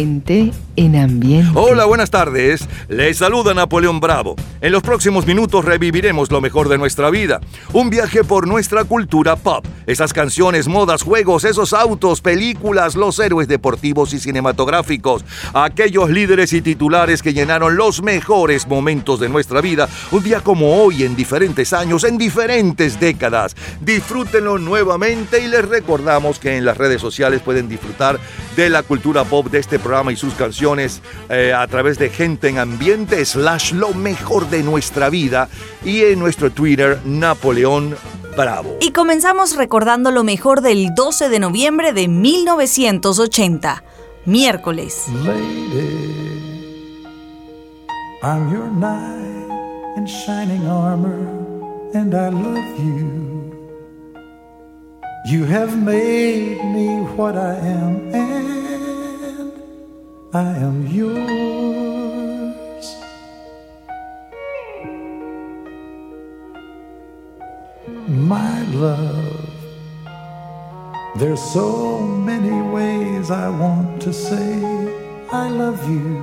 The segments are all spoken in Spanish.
Gente en ambiente. Hola, buenas tardes. Les saluda Napoleón Bravo. En los próximos minutos reviviremos lo mejor de nuestra vida. Un viaje por nuestra cultura pop. Esas canciones, modas, juegos, esos autos, películas, los héroes deportivos y cinematográficos. Aquellos líderes y titulares que llenaron los mejores momentos de nuestra vida. Un día como hoy, en diferentes años, en diferentes décadas. Disfrútenlo nuevamente y les recordamos que en las redes sociales pueden disfrutar de la cultura pop de este programa y sus canciones eh, a través de Gente en Ambiente slash lo mejor de nuestra vida y en nuestro Twitter Napoleón Bravo. Y comenzamos recordando lo mejor del 12 de noviembre de 1980, miércoles. Lady, I'm your knight in shining armor, and I love you. You have made me what I am, and I am yours. My love, there's so many ways I want to say I love you.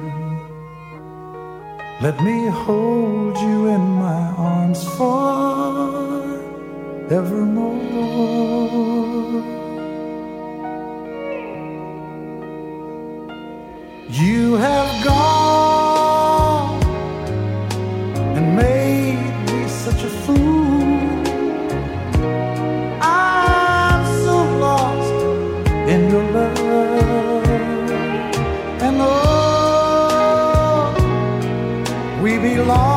Let me hold you in my arms forevermore. You have gone and made me such a fool. I'm so lost in your love. And oh, we belong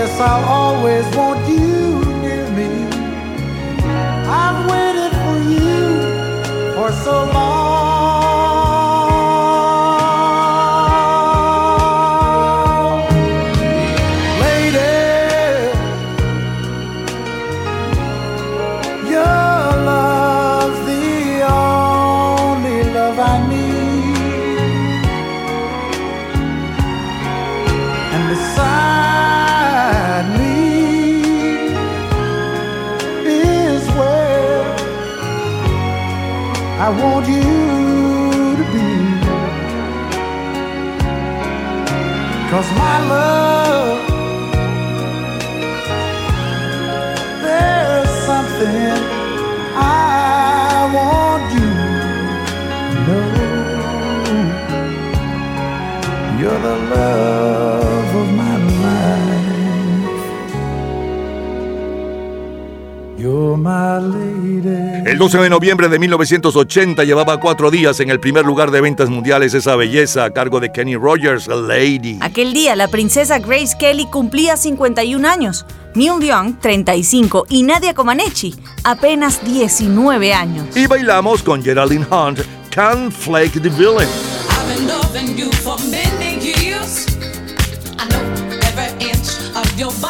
Yes, I'll always want you near me. I've waited for you for so long. 12 de noviembre de 1980 llevaba cuatro días en el primer lugar de ventas mundiales esa belleza a cargo de Kenny Rogers, Lady. Aquel día la princesa Grace Kelly cumplía 51 años, Neil Young 35 y Nadia Comaneci apenas 19 años. Y bailamos con Geraldine Hunt, Can't Flake the Villain. I've been loving you for many years. I know every inch of your body.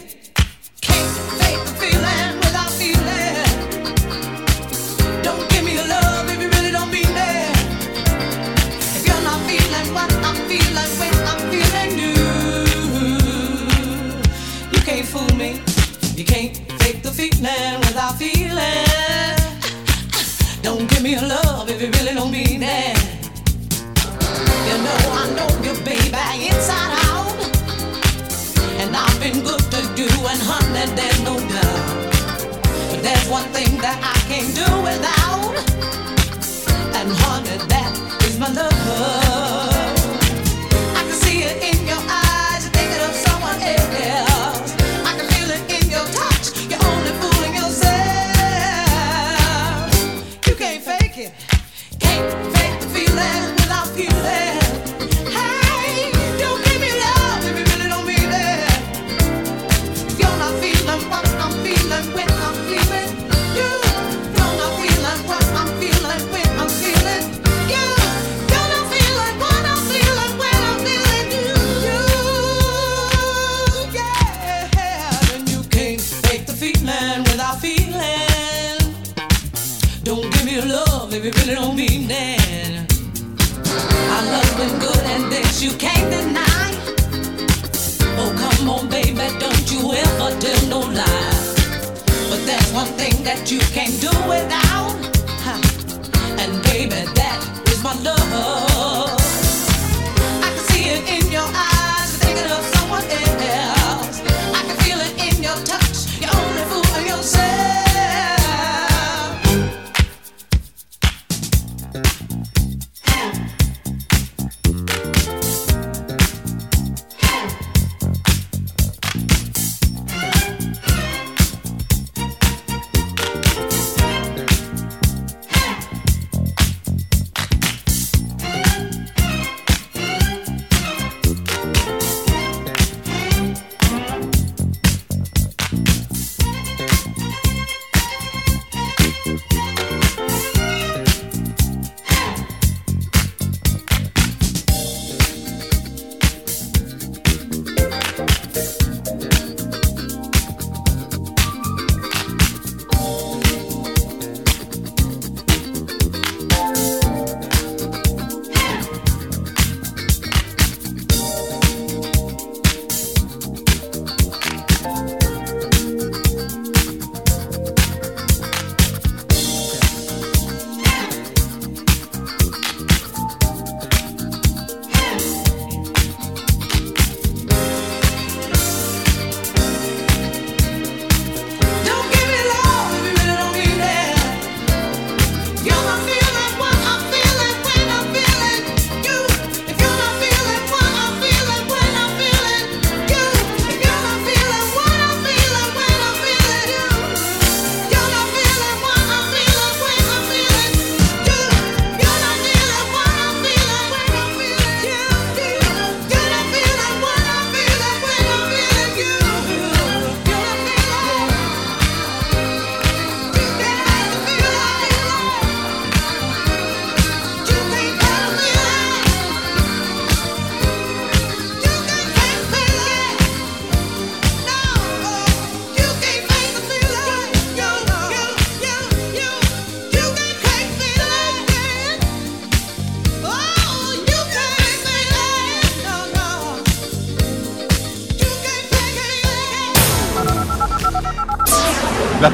feeling without feeling. Don't give me your love if you really don't mean it. You know I know you, baby, inside out. And I've been good to you, and honey, there's no doubt. But there's one thing that I can't do without. But there's one thing that you can't do without.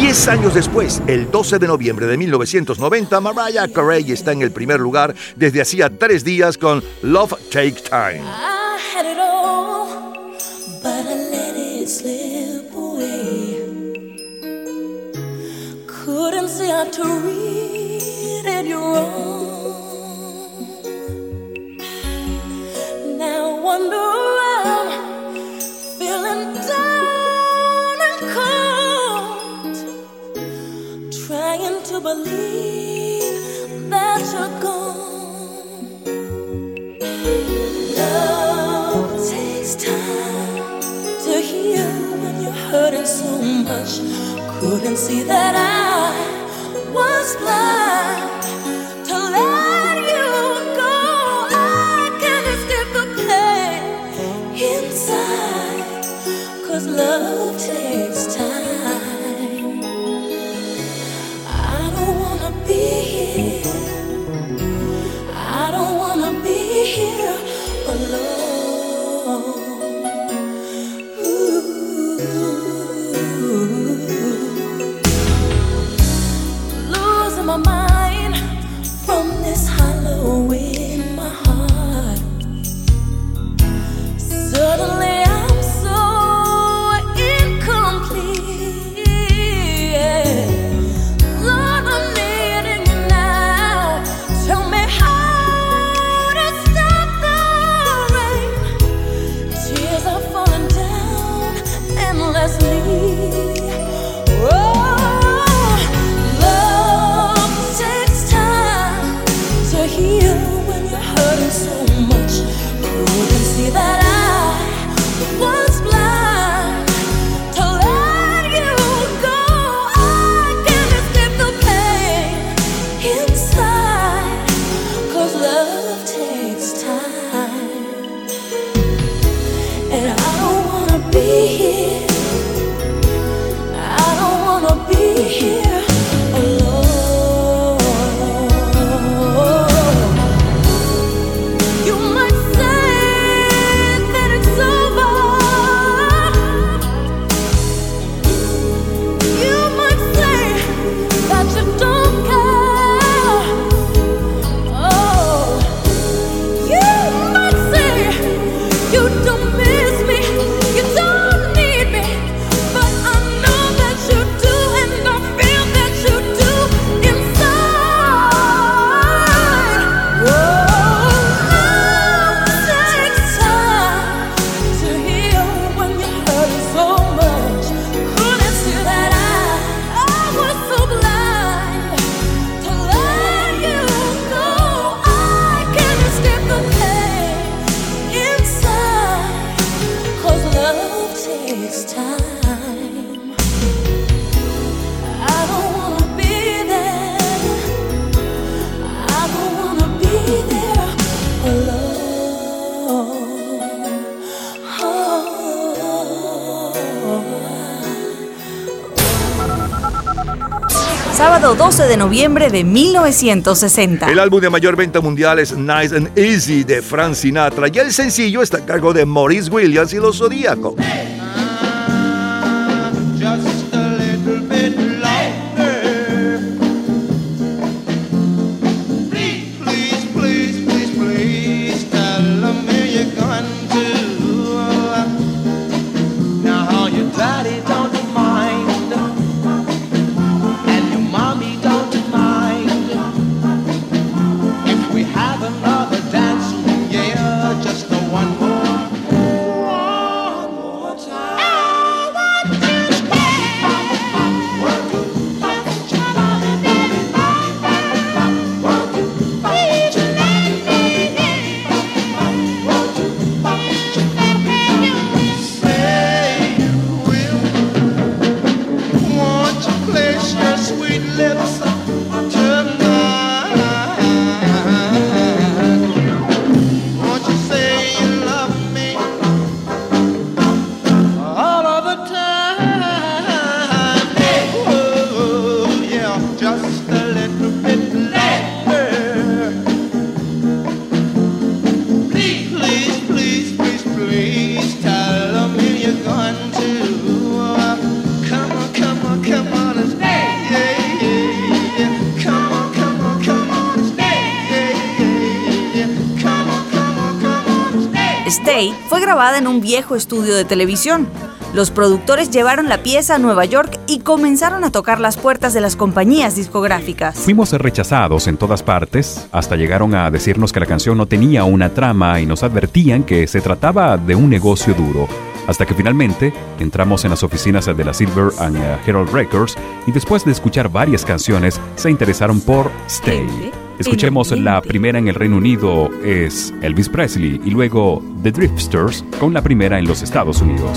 Diez años después, el 12 de noviembre de 1990, Mariah Carey está en el primer lugar desde hacía tres días con Love Take Time. I believe that you're gone. Love takes time to heal when you're hurting so much. Couldn't see that I de noviembre de 1960. El álbum de mayor venta mundial es Nice and Easy de Frank Sinatra y el sencillo está a cargo de Maurice Williams y los Zodíacos. En un viejo estudio de televisión. Los productores llevaron la pieza a Nueva York y comenzaron a tocar las puertas de las compañías discográficas. Fuimos rechazados en todas partes, hasta llegaron a decirnos que la canción no tenía una trama y nos advertían que se trataba de un negocio duro. hasta que finalmente entramos en las oficinas de la Silver and eh, Herald Records y después de escuchar varias canciones se interesaron por Stay. Escuchemos la primera en el Reino Unido es Elvis Presley y luego The Drifters con la primera en los Estados Unidos.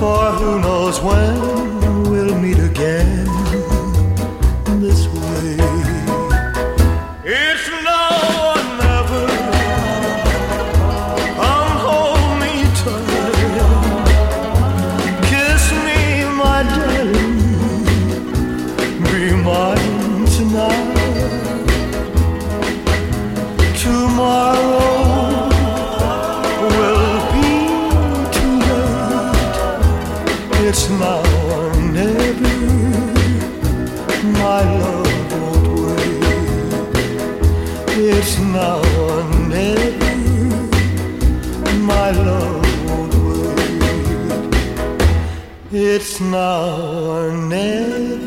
For who knows when we'll meet again It's now or never.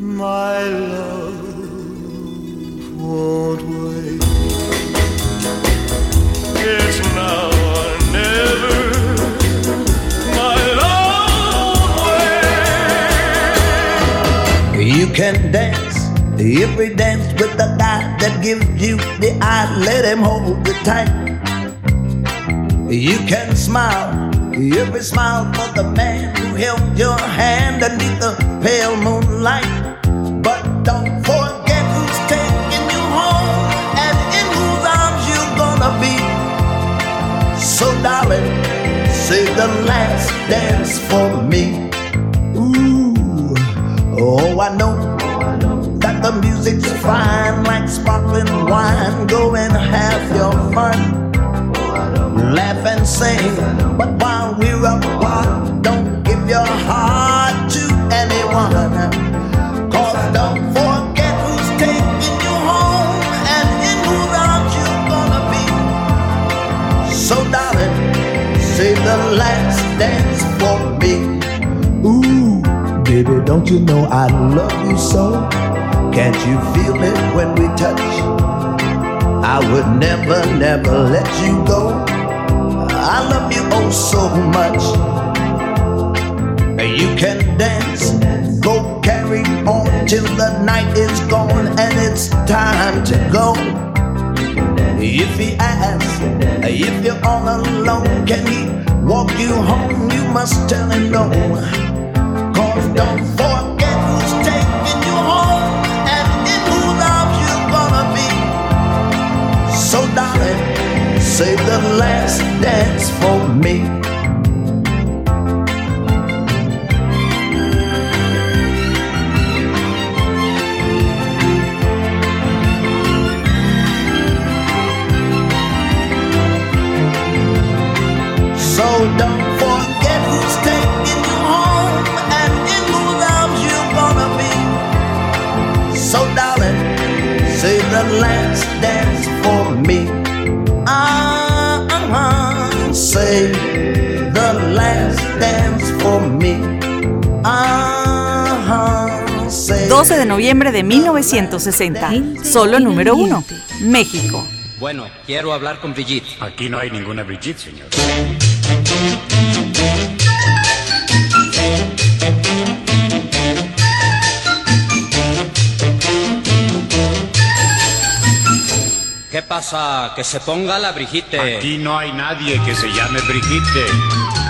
My love won't wait. It's now or never. You can dance if we dance with the guy that gives you the eye. Let him hold it tight. You can smile we smile for the man who held your hand underneath the pale moonlight. But don't forget who's taking you home and in whose arms you're gonna be. So, darling, save the last dance for me. Ooh, oh, I know that the music's fine like sparkling wine. Go and have your fun, laugh and sing. But while we're apart, don't give your heart to anyone. Cause don't forget who's taking you home and in whose arms you're gonna be. So, darling, save the last dance for me. Ooh, baby, don't you know I love you so? Can't you feel it when we touch? I would never, never let you go. I love you oh so much. You can dance, go carry on till the night is gone and it's time to go. If he asks if you're all alone, can he walk you home? You must tell him no. Cause don't save the last dance for me. 12 de noviembre de 1960. Solo número uno, México. Bueno, quiero hablar con Brigitte. Aquí no hay ninguna Brigitte, señor. ¿Qué pasa? Que se ponga la Brigitte. Aquí no hay nadie que se llame Brigitte.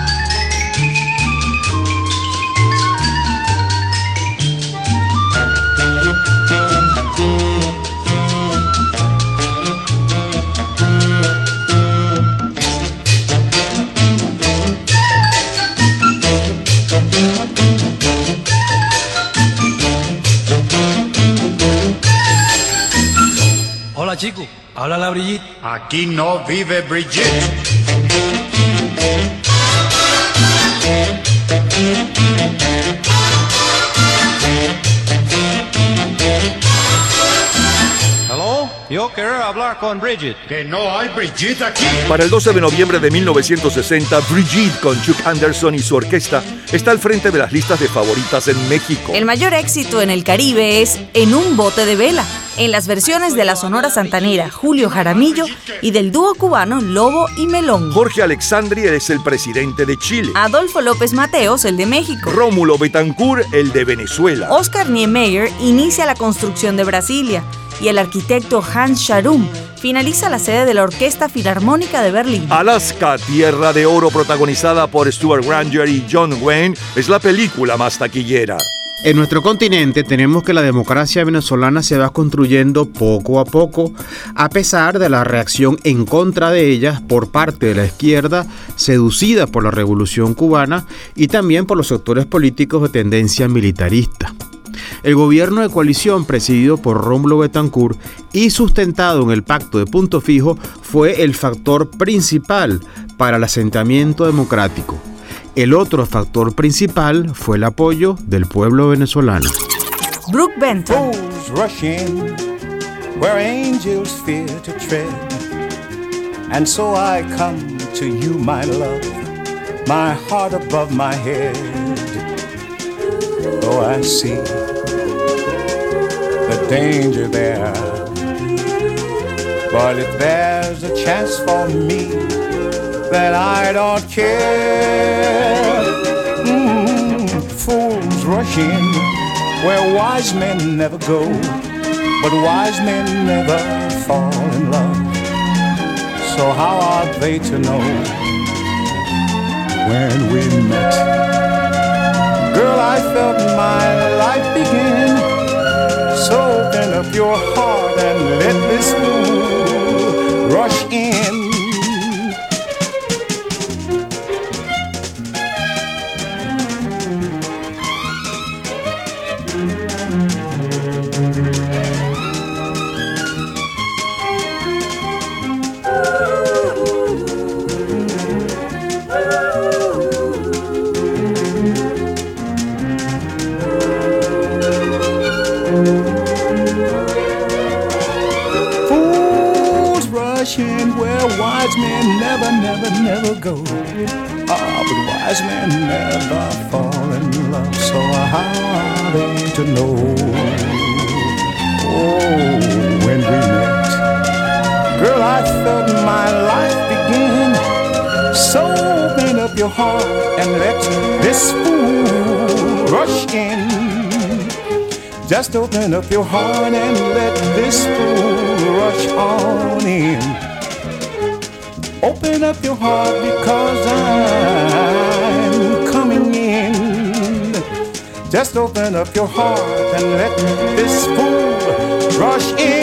Chico. Habla la Brigitte. Aquí no vive Brigitte. Hello, yo quiero hablar con Brigitte. Que no hay Brigitte aquí. Para el 12 de noviembre de 1960, Brigitte con Chuck Anderson y su orquesta está al frente de las listas de favoritas en México. El mayor éxito en el Caribe es En un bote de vela, en las versiones de la Sonora Santanera, Julio Jaramillo, y del dúo cubano Lobo y Melón. Jorge Alexandri es el presidente de Chile. Adolfo López Mateos, el de México. Rómulo Betancourt, el de Venezuela. Oscar Niemeyer inicia la construcción de Brasilia y el arquitecto Hans Scharum finaliza la sede de la Orquesta Filarmónica de Berlín. Alaska, Tierra de Oro, protagonizada por Stuart Granger y John Wayne, es la película más taquillera. En nuestro continente tenemos que la democracia venezolana se va construyendo poco a poco, a pesar de la reacción en contra de ella por parte de la izquierda, seducida por la revolución cubana y también por los sectores políticos de tendencia militarista. El gobierno de coalición presidido por Rómulo Betancourt y sustentado en el pacto de punto fijo fue el factor principal para el asentamiento democrático. El otro factor principal fue el apoyo del pueblo venezolano. Brooke Benton. Fools rush in where angels fear to tread. And so I come to you, my love, my heart above my head. Oh, I see the danger there. But if there's a chance for me, then I don't care. Mm, fools rush in where wise men never go, but wise men never fall in love. So how are they to know when we met? Girl, I felt my life begin. So open up your heart and let this fool never, never, never go. Ah, but wise men never fall in love. So how are they to know? Oh, when we met, girl, I felt my life begin. So open up your heart and let this fool rush in. Just open up your heart and let this fool rush on in. Open up your heart because I'm coming in. Just open up your heart and let this fool rush in.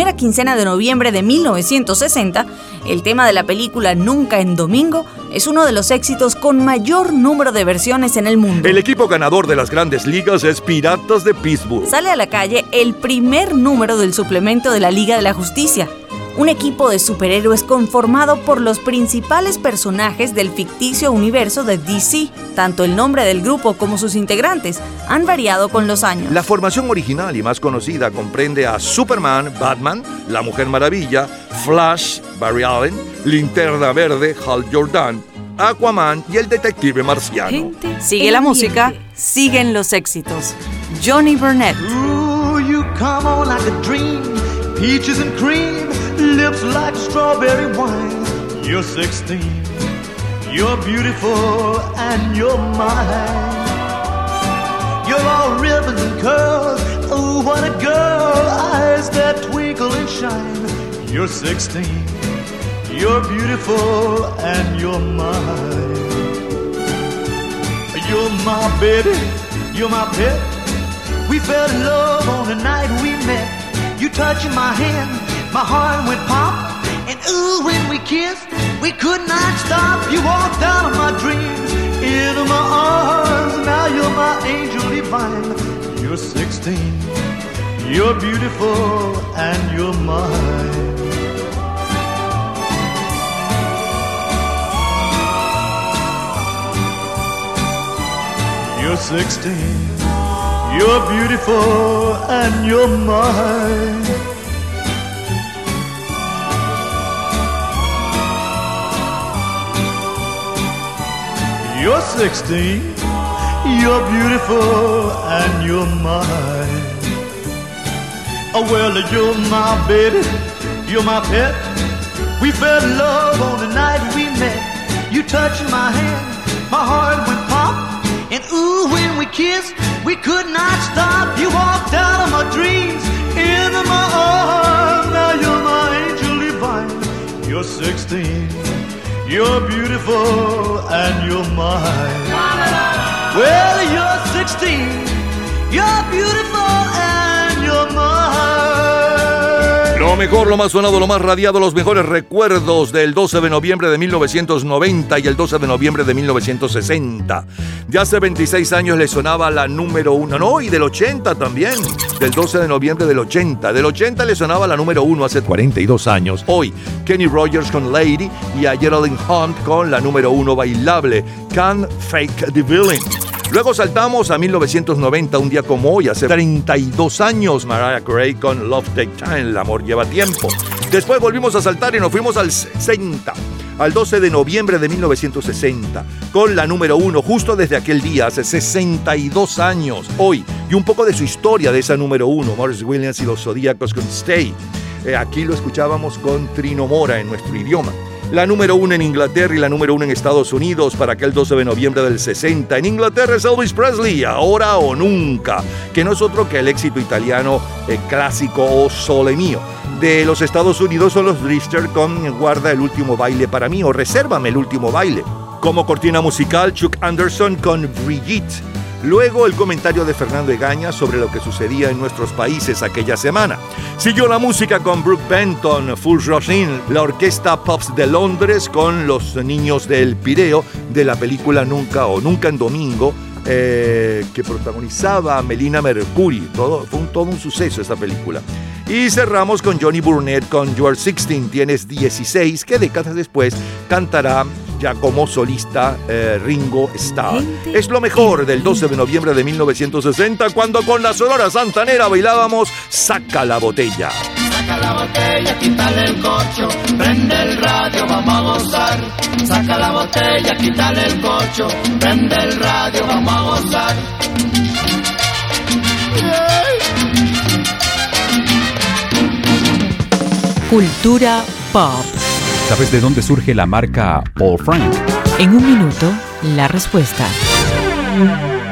Primera quincena de noviembre de 1960, el tema de la película Nunca en Domingo es uno de los éxitos con mayor número de versiones en el mundo. El equipo ganador de las grandes ligas es Piratas de Pittsburgh. Sale a la calle el primer número del suplemento de la Liga de la Justicia, un equipo de superhéroes conformado por los principales personajes del ficticio universo de DC. Tanto el nombre del grupo como sus integrantes han variado con los años. La formación original y más conocida comprende a Superman, Batman, La Mujer Maravilla, Flash, Barry Allen, Linterna Verde, Hal Jordan, Aquaman y el detective marciano. Sigue la música, siguen los éxitos. Johnny Burnett. Ooh, you come on like a dream. Peaches and cream, lips like strawberry wine. You're 16. You're beautiful and you're mine. You're all ribbons and curls. Oh, what a girl. Eyes that twinkle and shine. You're 16. You're beautiful and you're mine. You're my baby. You're my pet. We fell in love on the night we met. You touching my hand, my heart went pop. And ooh, when we kissed, we could not stop. You walked out of my dreams, into my arms. Now you're my angel divine. You're 16, you're beautiful, and you're mine. You're 16. You're beautiful and you're mine. You're 16. You're beautiful and you're mine. Oh, well, you're my baby. You're my pet. We fell in love on the night we met. You touched my hand. My heart went pop. And ooh, when we kissed, we could not stop. You walked out of my dreams, into my arms. Now you're my angel divine. You're 16. You're beautiful and you're mine. Well, you're 16. You're beautiful Lo mejor, lo más sonado, lo más radiado, los mejores recuerdos del 12 de noviembre de 1990 y el 12 de noviembre de 1960. De hace 26 años le sonaba la número uno, no, y del 80 también. Del 12 de noviembre del 80. Del 80 le sonaba la número uno hace 42 años. Hoy, Kenny Rogers con Lady y a Geraldine Hunt con la número uno bailable, Can't Fake the Villain. Luego saltamos a 1990, un día como hoy, hace 32 años, Mariah Carey con Love Take Time, el amor lleva tiempo. Después volvimos a saltar y nos fuimos al 60, al 12 de noviembre de 1960, con la número uno, justo desde aquel día, hace 62 años, hoy, y un poco de su historia de esa número uno, Morris Williams y los Zodíacos con Stay. Eh, aquí lo escuchábamos con Trino Mora en nuestro idioma. La número uno en Inglaterra y la número uno en Estados Unidos para aquel 12 de noviembre del 60. En Inglaterra es Elvis Presley, ahora o nunca, que no es otro que el éxito italiano eh, clásico o Sole Mío. De los Estados Unidos son los Drifter con Guarda el último baile para mí o Resérvame el último baile. Como cortina musical, Chuck Anderson con Brigitte. Luego el comentario de Fernando Egaña sobre lo que sucedía en nuestros países aquella semana. Siguió la música con Brooke Benton, Full Rosin, la orquesta Pops de Londres con los niños del Pireo de la película Nunca o Nunca en Domingo, eh, que protagonizaba Melina Mercury. Todo, fue un, todo un suceso esta película. Y cerramos con Johnny Burnett con You Are 16, Tienes 16, que décadas después cantará ya como solista eh, Ringo Starr. Es lo mejor del 12 de noviembre de 1960 cuando con la Sonora Santanera bailábamos Saca la botella. Saca la botella, quítale el corcho, prende el radio, vamos a gozar. Saca la botella, quítale el corcho, prende el radio, vamos a gozar. Cultura pop. ¿Sabes de dónde surge la marca Paul Frank? En un minuto, la respuesta.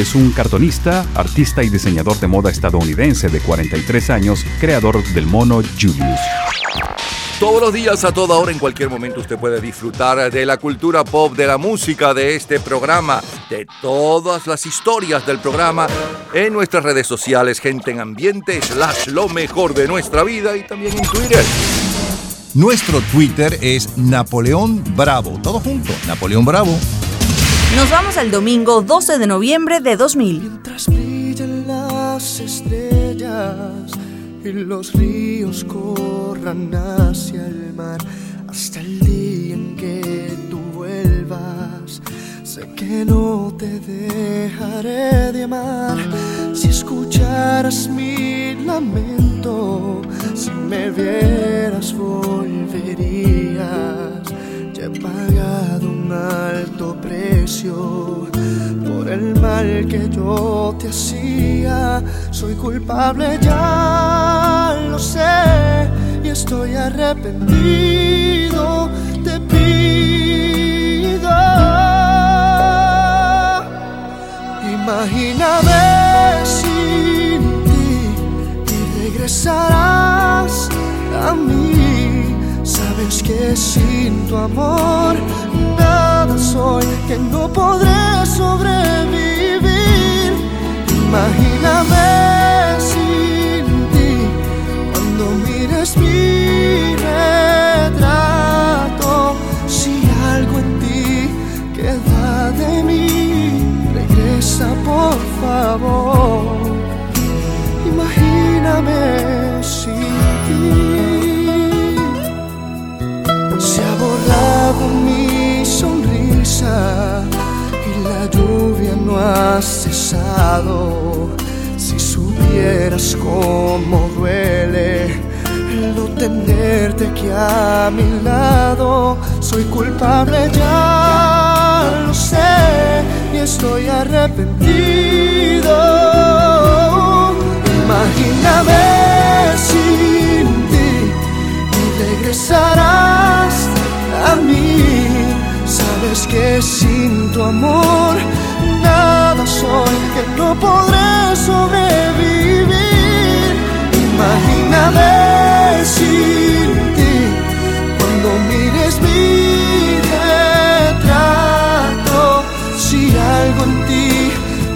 es un cartonista, artista y diseñador de moda estadounidense de 43 años, creador del mono Julius. Todos los días, a toda hora, en cualquier momento, usted puede disfrutar de la cultura pop, de la música, de este programa, de todas las historias del programa en nuestras redes sociales, gente en ambiente, slash lo mejor de nuestra vida y también en Twitter. Nuestro Twitter es Napoleón Bravo. Todo junto, Napoleón Bravo. Nos vamos al domingo 12 de noviembre de 2000. Mientras brillan las estrellas y los ríos corran hacia el mar hasta el día en que tú vuelvas. Sé que no te dejaré de amar si escucharas mi lamento, si me vieras volverías. He pagado un alto precio por el mal que yo te hacía. Soy culpable, ya lo sé, y estoy arrepentido. Te pido, imagíname sin ti y regresarás a mí. Sabes que sin tu amor nada soy, que no podré sobrevivir. Imagíname sin ti cuando mires mi retrato. Si algo en ti queda de mí, regresa por favor. Imagíname sin y la lluvia no ha cesado. Si supieras cómo duele el no tenerte aquí a mi lado, soy culpable, ya lo sé, y estoy arrepentido. Imagíname sin ti y regresarás a mí. Sabes que sin tu amor nada soy, que no podré sobrevivir. Imagíname sin ti cuando mires mi retrato. Si algo en ti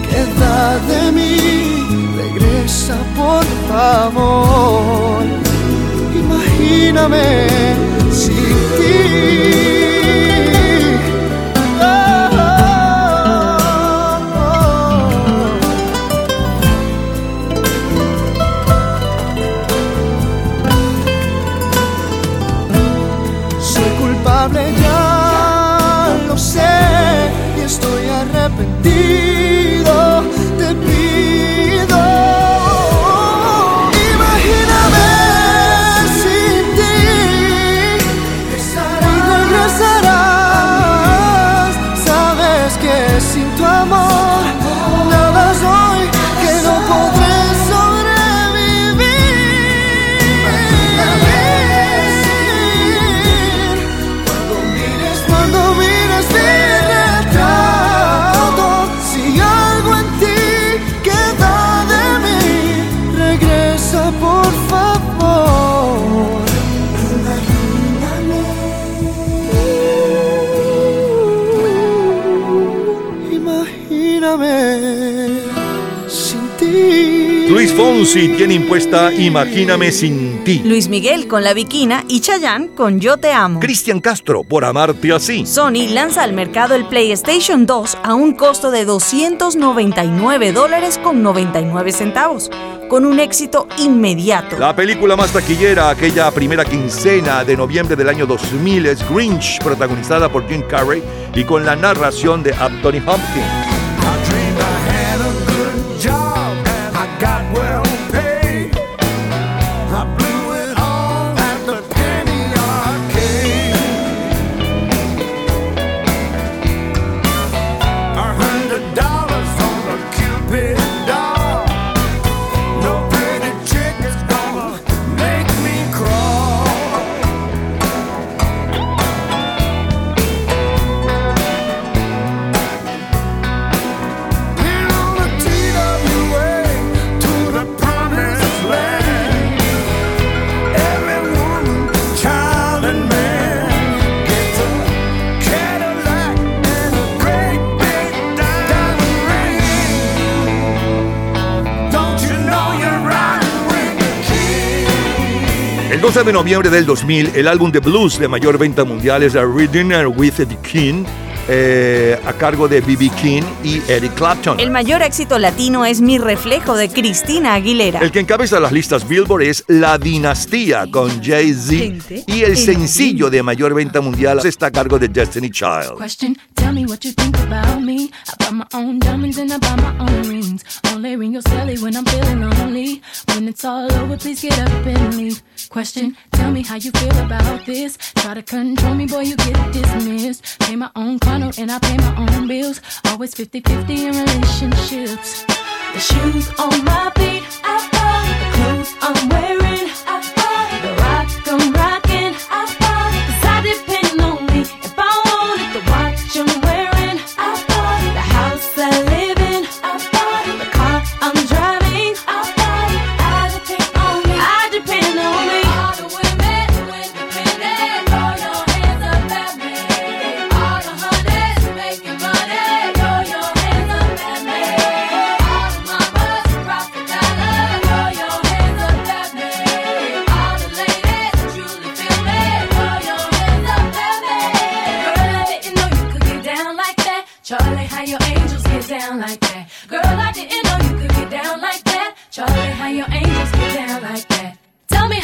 queda de mí, regresa por favor. Imagíname sin ti. Fonsi tiene impuesta Imagíname sin ti. Luis Miguel con La Viquina y Chayanne con Yo Te Amo. Cristian Castro por amarte así. Sony lanza al mercado el PlayStation 2 a un costo de 299 dólares con 99 centavos, con un éxito inmediato. La película más taquillera aquella primera quincena de noviembre del año 2000 es Grinch, protagonizada por Jim Carrey y con la narración de Anthony Hopkins. 12 de noviembre del 2000, el álbum de blues de mayor venta mundial es A Dinner with the King, eh, a cargo de B.B. King y Eric Clapton. El mayor éxito latino es Mi Reflejo de Cristina Aguilera. El que encabeza las listas Billboard es La Dinastía con Jay-Z y el sencillo de mayor venta mundial está a cargo de Destiny Child. Question, tell me what you think about me. I buy my own diamonds and I buy my own rings. Only ring your celly when I'm feeling lonely. When it's all over, please get up and leave. Question, tell me how you feel about this. Try to control me, boy, you get dismissed. Pay my own condo and I pay my own bills. Always 50-50 in relationships. The shoes on my feet, I buy. The clothes I'm wearing,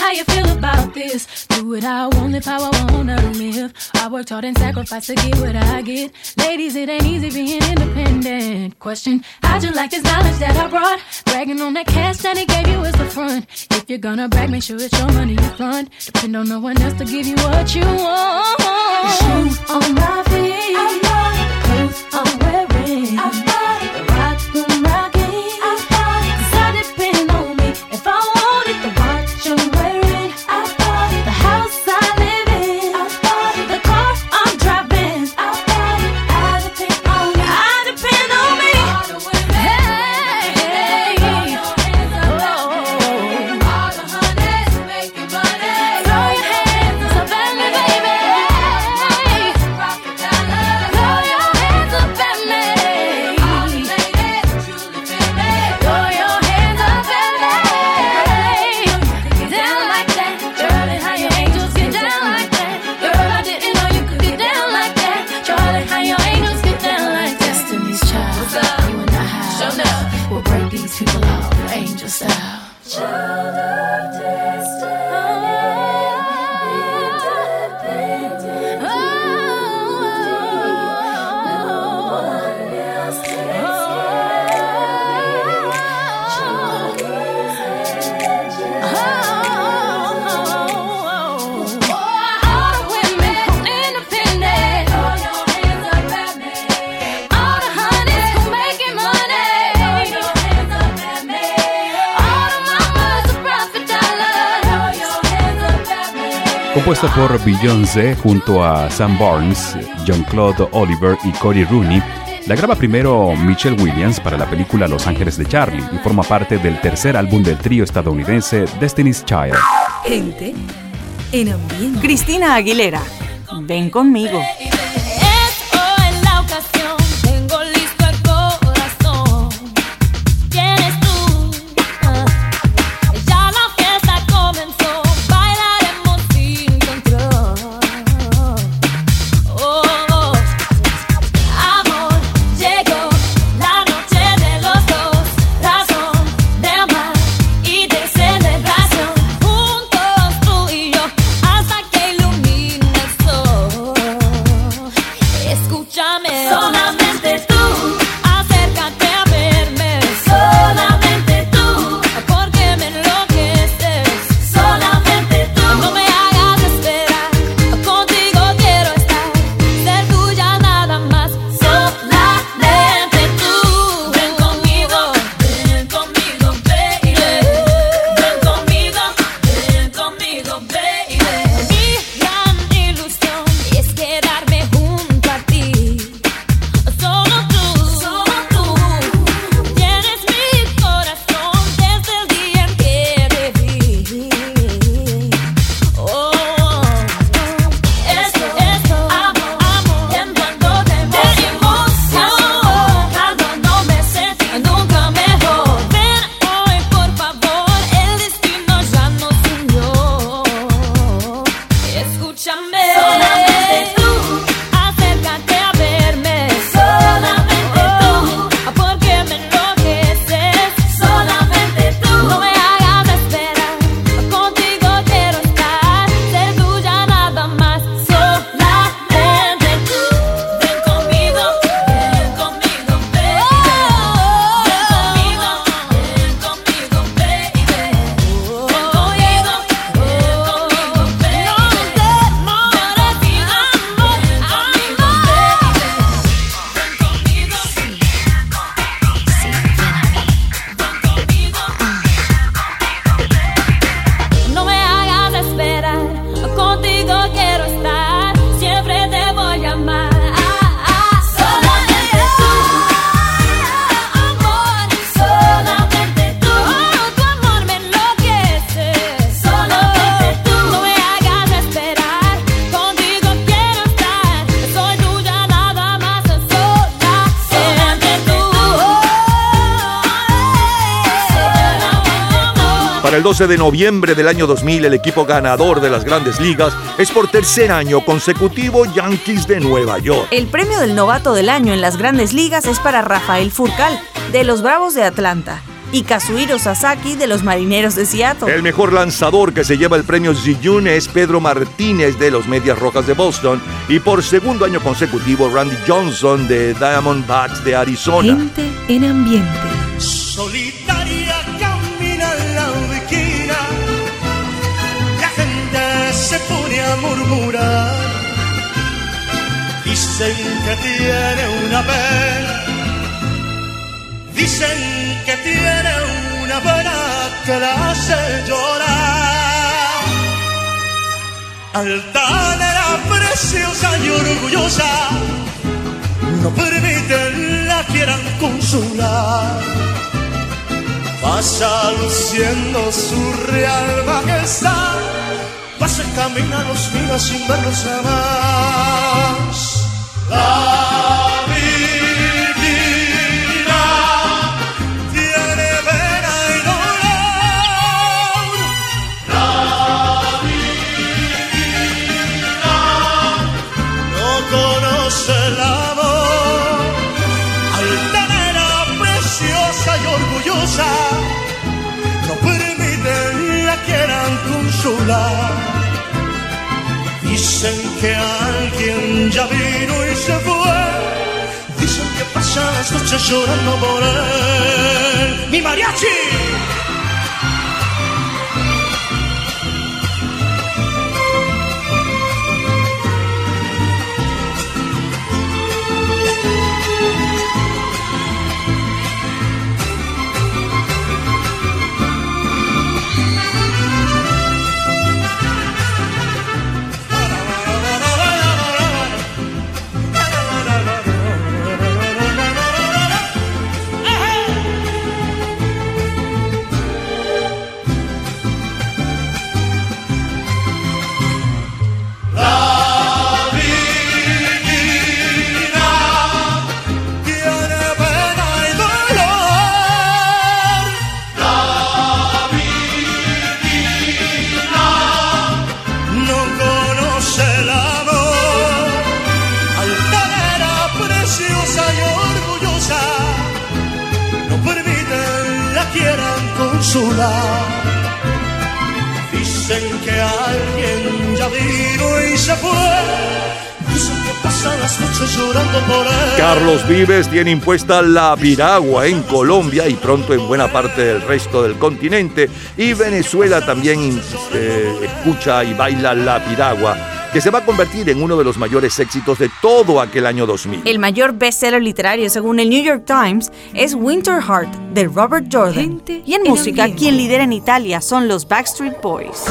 how you feel about this. Do what I want, live how I wanna live. I worked hard and sacrificed to get what I get. Ladies, it ain't easy being independent. Question, how'd you like this knowledge that I brought? Bragging on that cash that he gave you is the front. If you're gonna brag, make sure it's your money you front. Depend on no one else to give you what you want. Shoes on my feet. The clothes I'm wearing. Compuesta por Beyoncé junto a Sam Barnes, Jean-Claude Oliver y Cody Rooney, la graba primero Michelle Williams para la película Los Ángeles de Charlie y forma parte del tercer álbum del trío estadounidense Destiny's Child. Gente en ambiente. Cristina Aguilera, ven conmigo. El 12 de noviembre del año 2000, el equipo ganador de las grandes ligas es por tercer año consecutivo Yankees de Nueva York. El premio del novato del año en las grandes ligas es para Rafael Furcal, de los Bravos de Atlanta, y Kazuhiro Sasaki, de los Marineros de Seattle. El mejor lanzador que se lleva el premio Ziyun es Pedro Martínez de los Medias Rojas de Boston y por segundo año consecutivo Randy Johnson de Diamondbacks de Arizona. Gente en ambiente. Dicen que tiene una pena, dicen que tiene una pena que la hace llorar. Altanera preciosa y orgullosa, no permiten la quieran consolar. Pasa luciendo su real majestad, pasa camina los mira sin verlos jamás. Dicen que alguien ya vino y se fue. Dicen que pasan las noches llorando por él. ¡Mi mariachi! Carlos Vives tiene impuesta la piragua en Colombia y pronto en buena parte del resto del continente. Y Venezuela también eh, escucha y baila la piragua, que se va a convertir en uno de los mayores éxitos de todo aquel año 2000. El mayor bestseller literario, según el New York Times, es Winter Heart de Robert Jordan. y en música, quien lidera en Italia son los Backstreet Boys.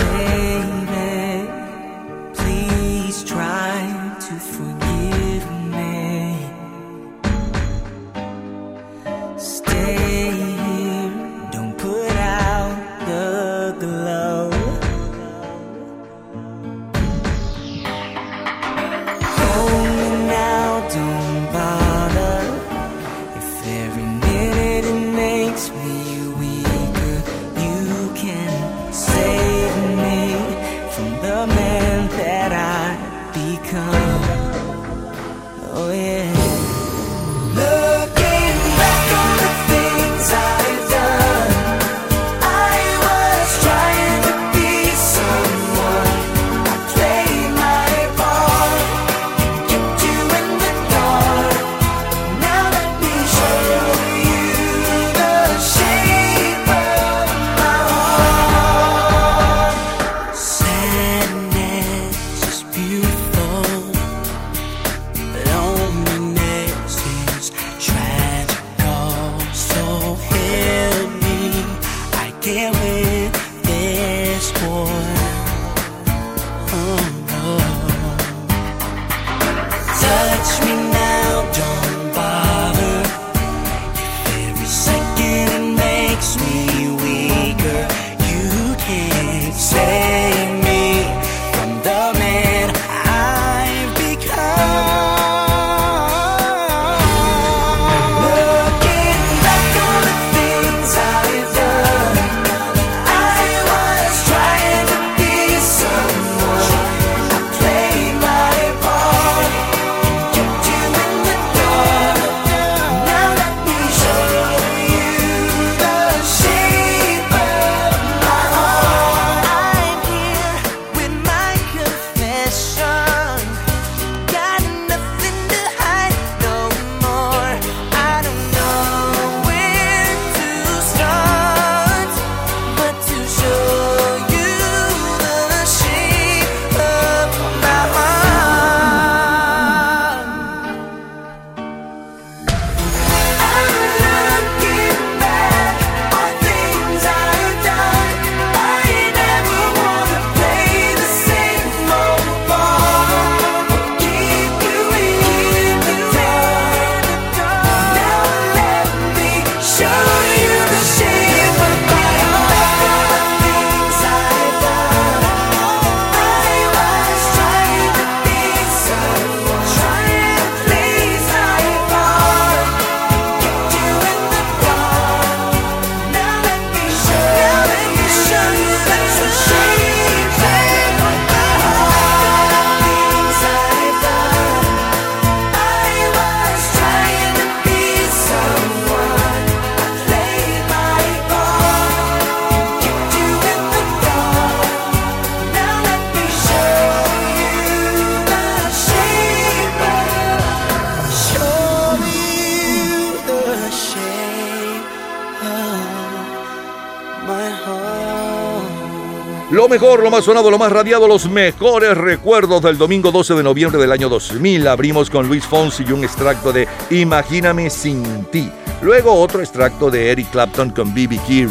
Lo mejor, lo más sonado, lo más radiado, los mejores recuerdos del domingo 12 de noviembre del año 2000. Abrimos con Luis Fonsi y un extracto de Imagíname sin ti. Luego otro extracto de Eric Clapton con B.B. King,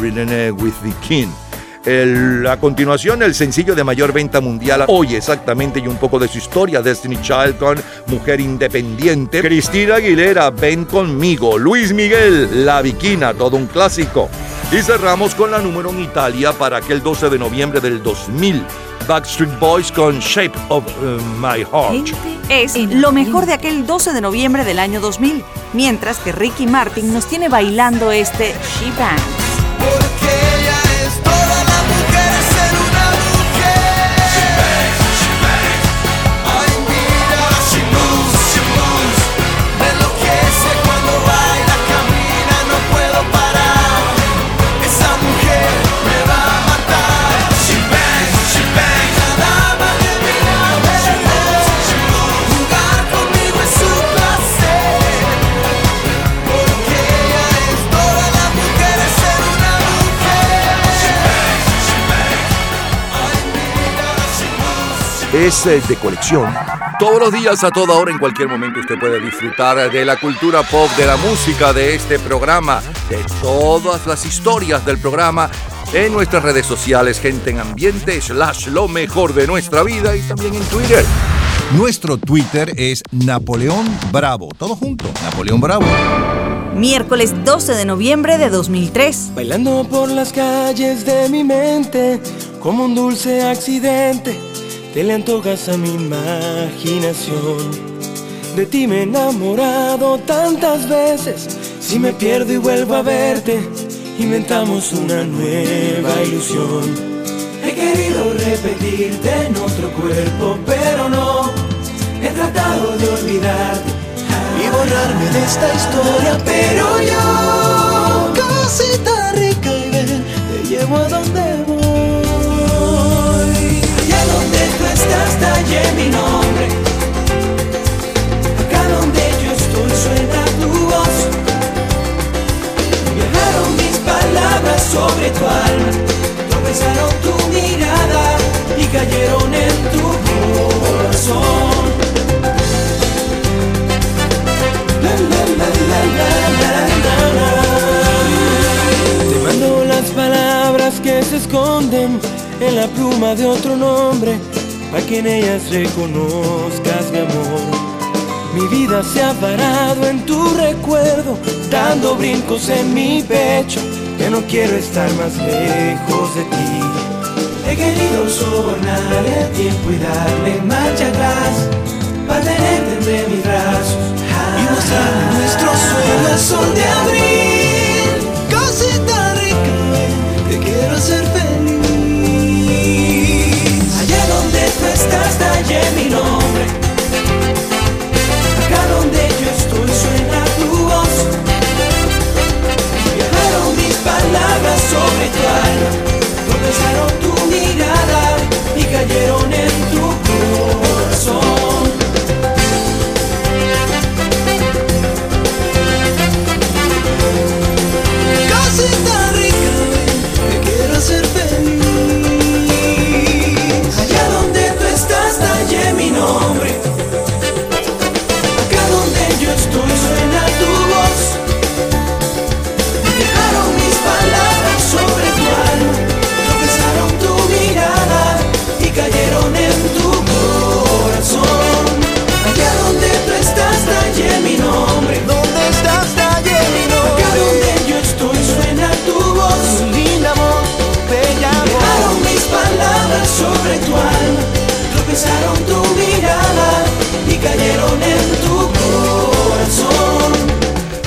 with the King. A continuación, el sencillo de mayor venta mundial hoy exactamente y un poco de su historia, Destiny Child con Mujer Independiente, Cristina Aguilera, Ven conmigo, Luis Miguel, La Viquina, todo un clásico. Y cerramos con la número en Italia para aquel 12 de noviembre del 2000, Backstreet Boys con Shape of uh, My Heart. Es lo mejor de aquel 12 de noviembre del año 2000, mientras que Ricky Martin nos tiene bailando este She Bangs. Es eh, de colección. Todos los días, a toda hora, en cualquier momento, usted puede disfrutar de la cultura pop, de la música, de este programa, de todas las historias del programa en nuestras redes sociales, gente en ambiente, slash lo mejor de nuestra vida y también en Twitter. Nuestro Twitter es Napoleón Bravo. Todo junto, Napoleón Bravo. Miércoles 12 de noviembre de 2003. Bailando por las calles de mi mente, como un dulce accidente, te le antojas a mi imaginación. De ti me he enamorado tantas veces, si me pierdo y vuelvo a verte, inventamos una nueva ilusión. He querido repetirte en otro cuerpo, pero no, he tratado de olvidarte y borrarme de esta historia, pero yo, cosita rica y te llevo a donde estás, talle mi nombre. Acá donde yo estoy, suena tu voz. Viajaron mis palabras sobre tu alma, tropezaron tu mirada y cayeron en tu corazón. Te mando las palabras que se esconden en la pluma de otro nombre, para que en ellas reconozcas mi amor. Mi vida se ha parado en tu recuerdo, dando brincos en mi pecho, que no quiero estar más lejos de ti. He querido sobornar el tiempo y darle marcha atrás, para tenerte entre mis brazos y mostrar nuestro sueño al sol de abril. Estás, talle mi nombre. Acá donde yo estoy, suena tu voz. Viajaron mis palabras sobre tu alma, tropezaron tu mirada y cayeron en tu corazón. Nombre.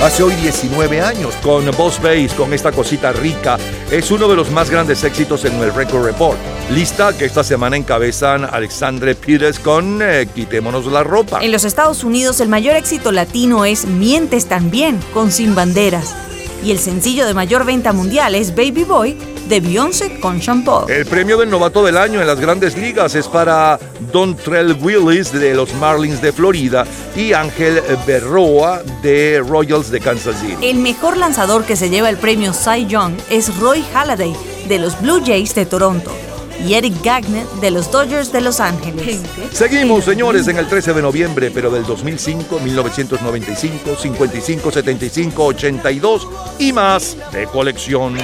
Hace hoy 19 años, con Boss Bass, con esta cosita rica, es uno de los más grandes éxitos en el Record Report. Lista que esta semana encabezan Alexandre Pires con eh, Quitémonos la ropa. En los Estados Unidos el mayor éxito latino es Mientes también, con Sin Banderas. Y el sencillo de mayor venta mundial es Baby Boy, de Beyoncé con Sean Paul. El premio del novato del año en las grandes ligas es para Dontrell Willis de los Marlins de Florida y Ángel Berroa de Royals de Kansas City. El mejor lanzador que se lleva el premio Cy Young es Roy Halladay, de los Blue Jays de Toronto. y Eric Gagner de los Dodgers de Los Ángeles. Seguimos, señores, en el 13 de noviembre, pero del 2005, 1995, 55, 75, 82 y más de colección.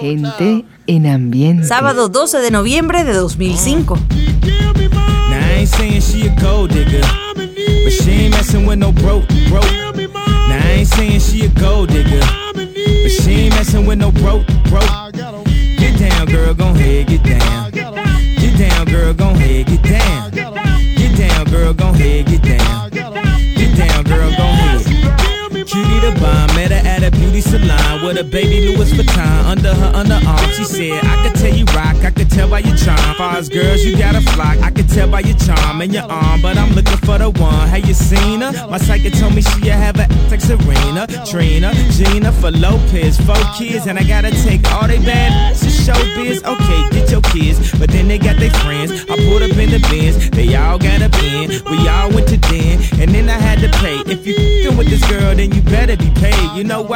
Gente en ambiente. Sábado 12 de noviembre de 2005. Now I ain't saying she a gold digger, but she ain't messing with no broke, broke. Now I ain't saying she a gold digger, but she ain't messing with no broke, broke. Get down, girl, gon' head, get down. Get down, girl, gon' head, get down. about beauty salon with a baby Louis Vuitton under her underarm. She said, I could tell you rock, I could tell by your charm. Far as girls, you got a flock, I could tell by your charm and your arm. But I'm looking for the one. Have you seen her? My psychic told me she have a like Serena, Trina, Gina for Lopez, four kids, and I gotta take all they bad to show biz. Okay, get your kids, but then they got their friends. I pulled up in the bins, they all got a bin. We all went to den, and then I had to pay. If you fing with this girl, then you better be paid. You know why?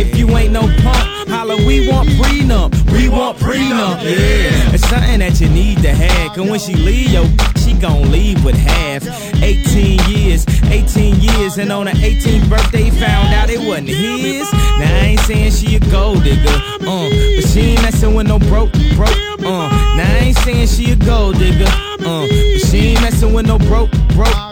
If you ain't no punk, holla, we want prenup. We want prenup. Yeah. It's something that you need to have. Cause when she leave, yo, she gon' leave with half. 18 years, 18 years, and on her 18th birthday, found out it wasn't his. Now I ain't saying she a gold digger, uh, but she ain't messing with no broke, broke, uh. Now I ain't saying she a gold digger, uh, but she ain't messing with no broke, broke,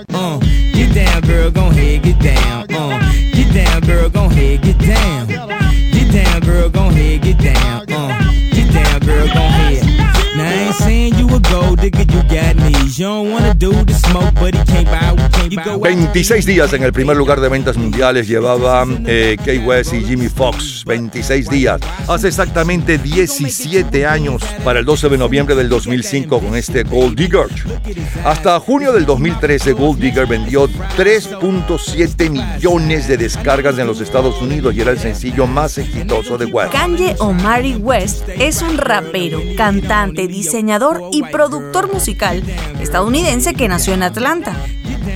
26 días en el primer lugar de ventas mundiales llevaban eh, Kay West y Jimmy Fox. 26 días. Hace exactamente 17 años para el 12 de noviembre del 2005 con este Gold Digger. Hasta junio del 2013 Gold Digger vendió 3.7 millones de descargas en los Estados Unidos y era el sencillo más exitoso de West. Kanye Omari West es un rapero, cantante, diseñador y productor musical estadounidense que nació en Atlanta.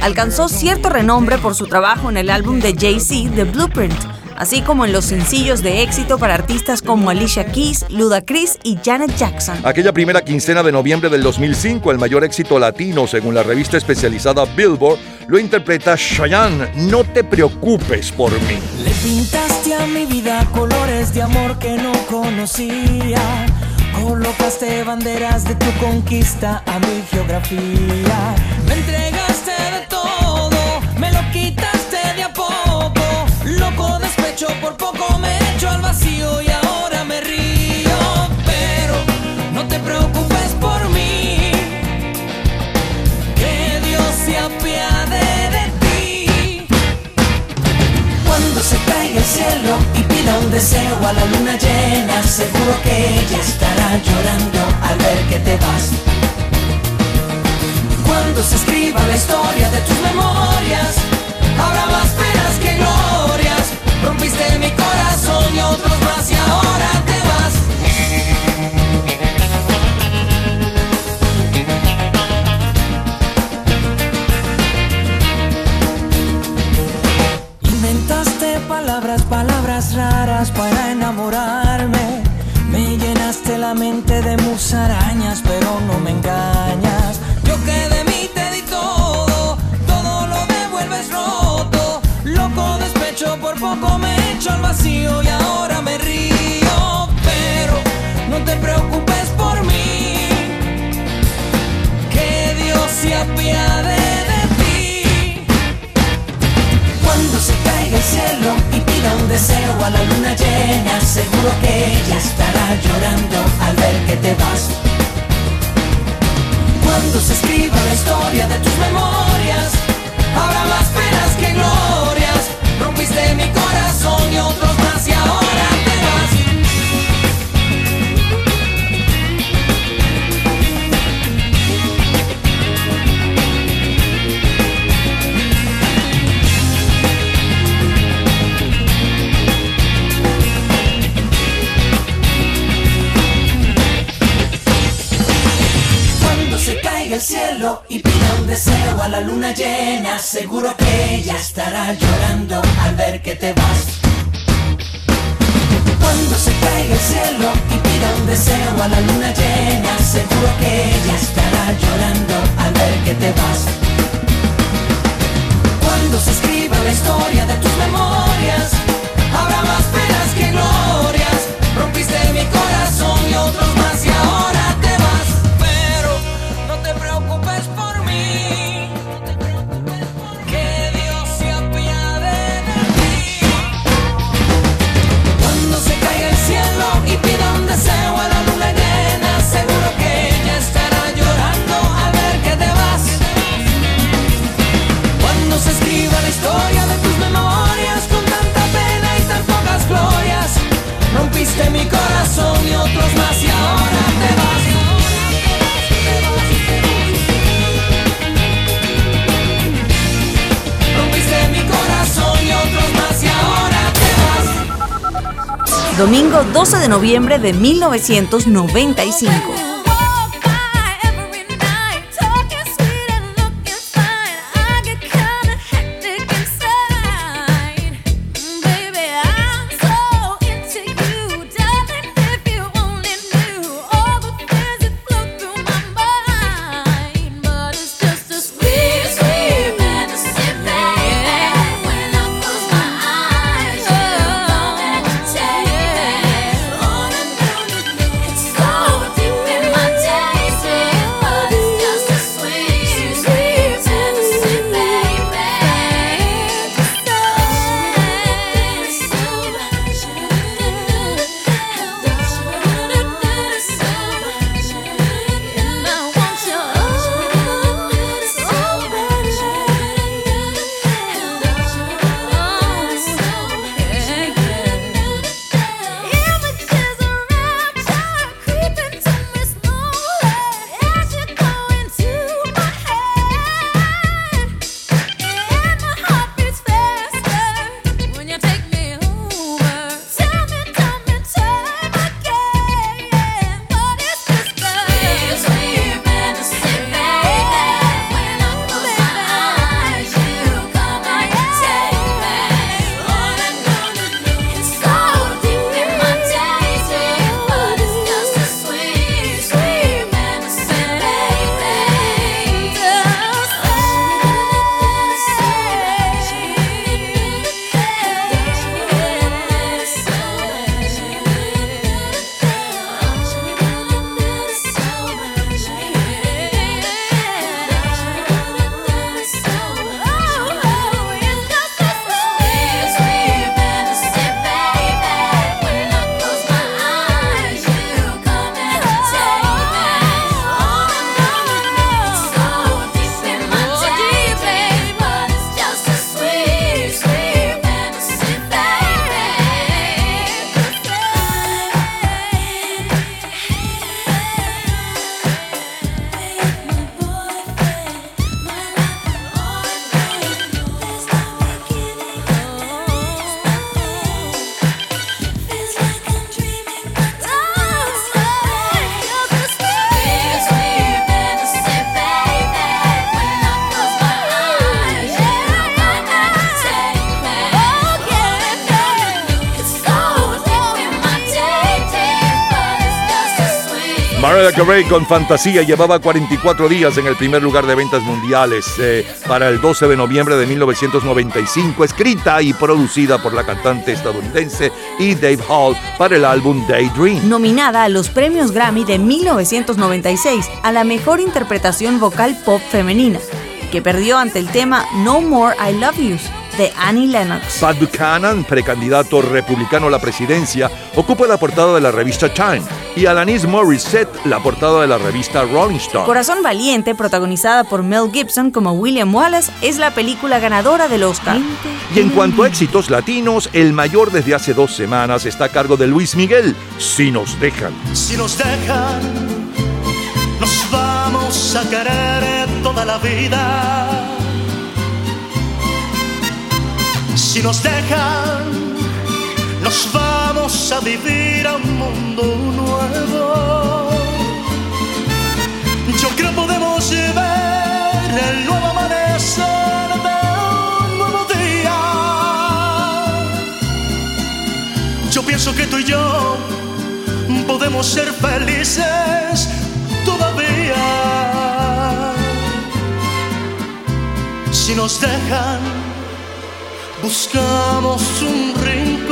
Alcanzó cierto renombre por su trabajo en el álbum de Jay-Z, The Blueprint, así como en los sencillos de éxito para artistas como Alicia Keys, Ludacris y Janet Jackson. Aquella primera quincena de noviembre del 2005, el mayor éxito latino, según la revista especializada Billboard, lo interpreta Cheyenne. No te preocupes por mí. Le pintaste a mi vida colores de amor que no conocía. Colocaste banderas de tu conquista a mi geografía. Me entregaste Por poco me echo al vacío y ahora me río. Pero no te preocupes por mí, que Dios se apiade de ti. Cuando se caiga el cielo y pida un deseo a la luna llena, seguro que ella estará llorando al ver que te vas. Cuando se escriba la historia de tus memorias, habrá más penas que glorias. Rompiste mi corazón y otros más y ahora te vas. Inventaste palabras, palabras raras para enamorarme. Me llenaste la mente de musarañas, pero no me engañas. muchacho, por poco me echo al vacío y ahora me río. Pero no te preocupes por mí, que Dios se apiade de ti. Cuando se caiga el cielo y pida un deseo a la luna llena, seguro que ella estará llorando al ver que te vas. Cuando se escriba la historia de tus memorias, habrá más penas que gloria. Rompiste mi corazón y otros más y ahora caiga el cielo y pida un deseo a la luna llena, seguro que ella estará llorando al ver que te vas. Cuando se caiga el cielo y pida un deseo a la luna llena, seguro que ella estará llorando al ver que te vas. Cuando se escriba la historia de tus memorias, habrá más penas que glorias. Rompiste mi corazón y otros rompiste mi corazón y otros más y ahora te vas. Rompiste mi corazón y otros más y ahora te vas. Domingo 12 de noviembre de 1995. Mariah Carey con Fantasía llevaba 44 días en el primer lugar de ventas mundiales eh, para el 12 de noviembre de 1995, escrita y producida por la cantante estadounidense y Dave Hall para el álbum Daydream. Nominada a los premios Grammy de 1996 a la mejor interpretación vocal pop femenina, que perdió ante el tema No More I Love You de Annie Lennox. Pat Buchanan, precandidato republicano a la presidencia, ocupa la portada de la revista Time y Alanis Morissette la portada de la revista Rolling Stone. Corazón Valiente, protagonizada por Mel Gibson como William Wallace, es la película ganadora del Oscar. Y en cuanto a éxitos latinos, el mayor desde hace dos semanas está a cargo de Luis Miguel, Si nos dejan. Si nos dejan, nos vamos a querer toda la vida. Si nos dejan, nos vamos a vivir a un mundo nuevo. Yo creo podemos ver el nuevo amanecer de un nuevo día. Yo pienso que tú y yo podemos ser felices todavía. Si nos dejan, buscamos un rincón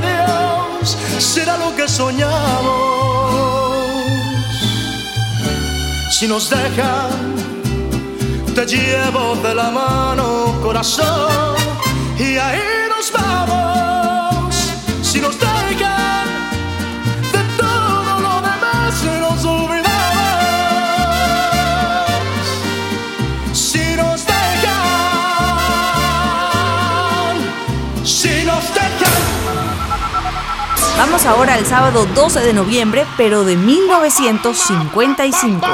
Dios, será lo que soñamos. Si nos dejan, te llevo de la mano, corazón, y ahí nos vamos. Vamos ahora al sábado 12 de noviembre, pero de 1955.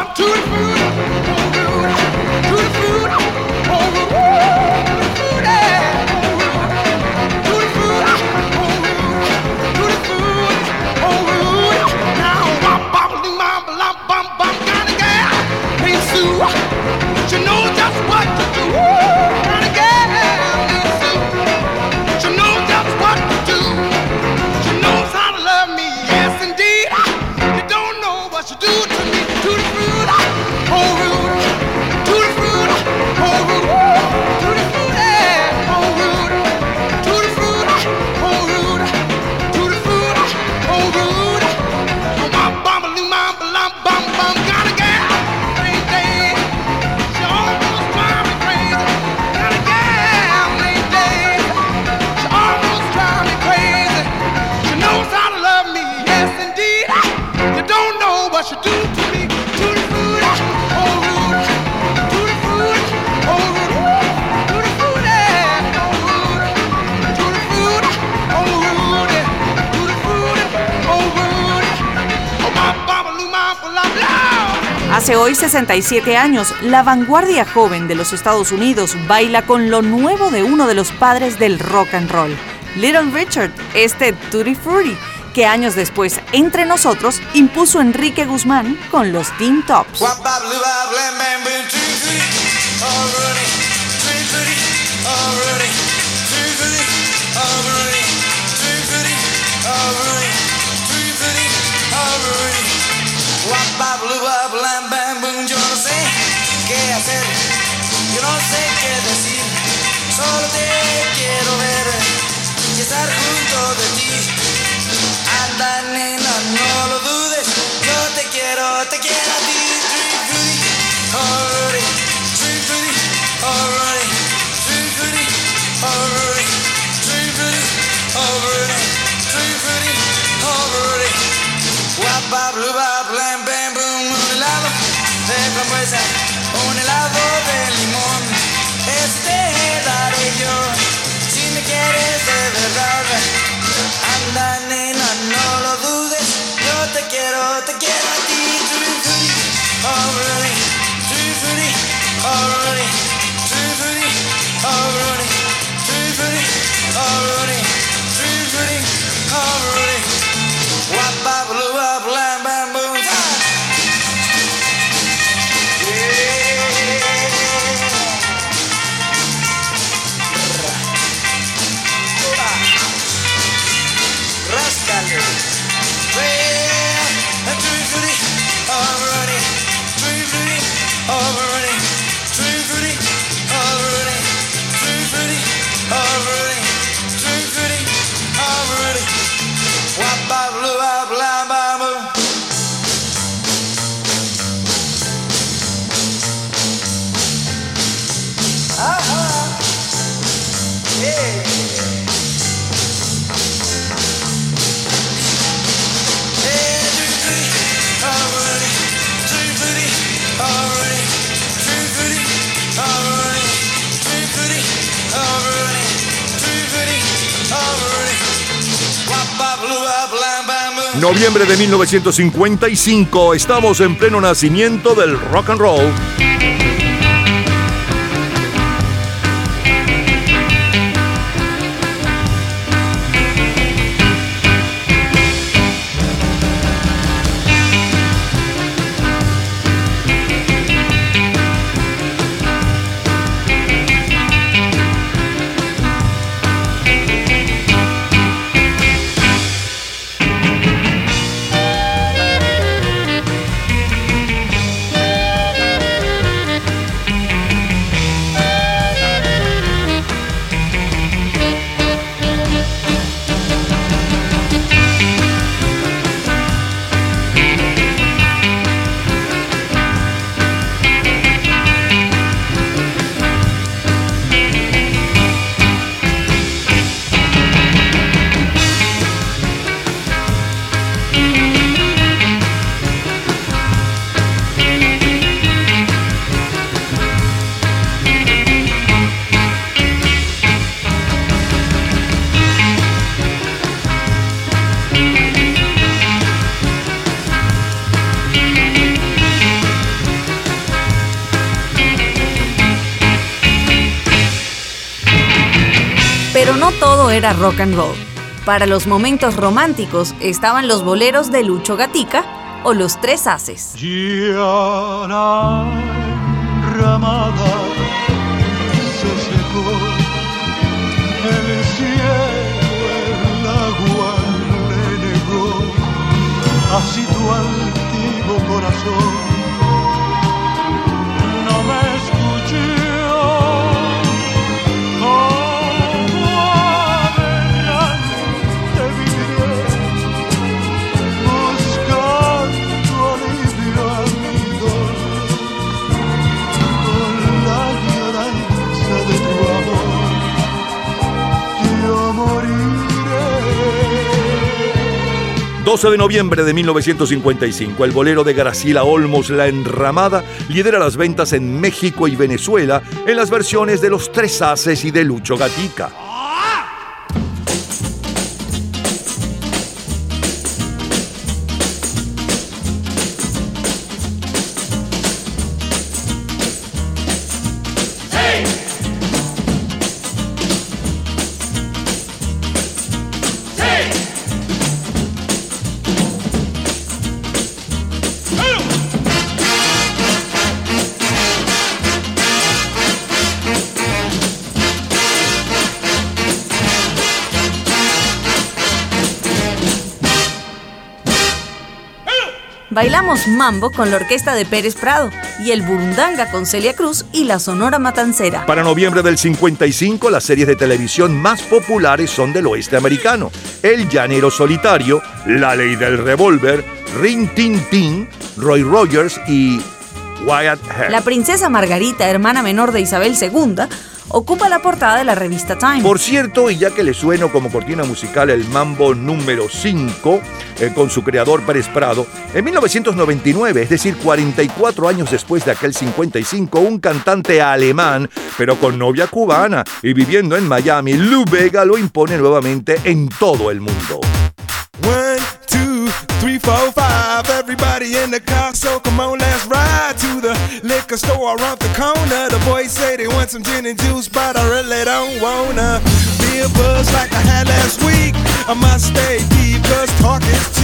67 años, la vanguardia joven de los Estados Unidos baila con lo nuevo de uno de los padres del rock and roll, Little Richard, este Tutti Frutti, que años después, entre nosotros, impuso Enrique Guzmán con los Teen Tops. Boom, yo no sé qué hacer, yo no sé qué decir, solo te quiero ver y estar junto de ti. Anda, nena, no lo dudes. Yo te quiero, te quiero a ti. Blue, helado de frambuesa, un helado de limón. Este daré yo, si me quieres de verdad. Anda, nena, no lo dudes. Yo te quiero, te quiero a ti. Frutti, oh frutti, oh. Tutti frutti, oh. Tutti frutti, oh oh Noviembre de 1955, estamos en pleno nacimiento del rock and roll. Rock and roll. Para los momentos románticos estaban los boleros de Lucho Gatica o los Tres Haces. 12 de noviembre de 1955, el bolero de Graciela Olmos, La Enramada, lidera las ventas en México y Venezuela en las versiones de Los Tres Haces y de Lucho Gatica. Mambo con la orquesta de Pérez Prado y el burundanga con Celia Cruz y la Sonora Matancera. Para noviembre del 55, las series de televisión más populares son del oeste americano. El Llanero Solitario, La Ley del Revólver, Ring Tin Tin, Roy Rogers y Wyatt Earp. La princesa Margarita, hermana menor de Isabel II, ocupa la portada de la revista Time. Por cierto, y ya que le sueno como cortina musical el mambo número 5, eh, con su creador Pérez Prado, en 1999, es decir, 44 años después de aquel 55, un cantante alemán, pero con novia cubana y viviendo en Miami, Lou Vega lo impone nuevamente en todo el mundo. Four, five. Everybody in the car, so come on, let's ride to the liquor store around the corner. The boys say they want some gin and juice, but I really don't wanna be a buzz like I had last week. I must stay deep, cause talk is cheap.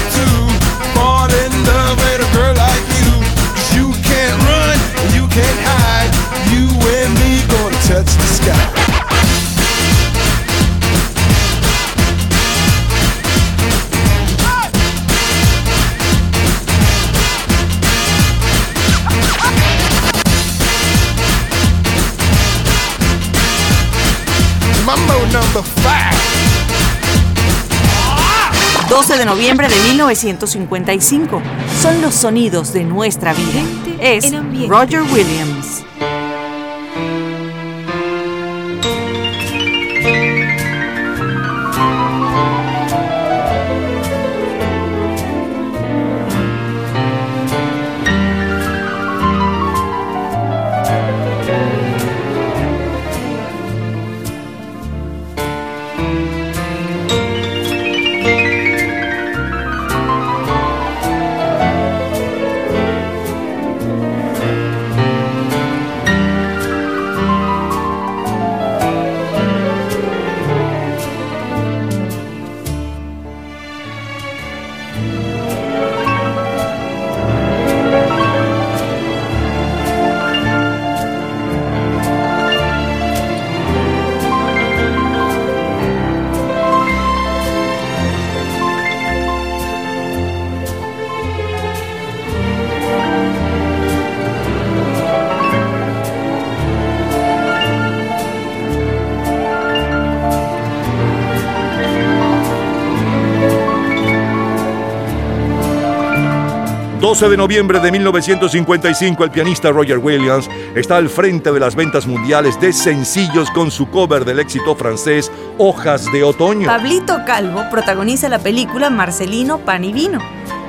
can't hide. You and me gonna touch the sky. Mambo number five. 12 de noviembre de 1955. Son los sonidos de nuestra vida. Es Roger Williams. 12 de noviembre de 1955, el pianista Roger Williams está al frente de las ventas mundiales de sencillos con su cover del éxito francés Hojas de Otoño. Pablito Calvo protagoniza la película Marcelino Pan y Vino,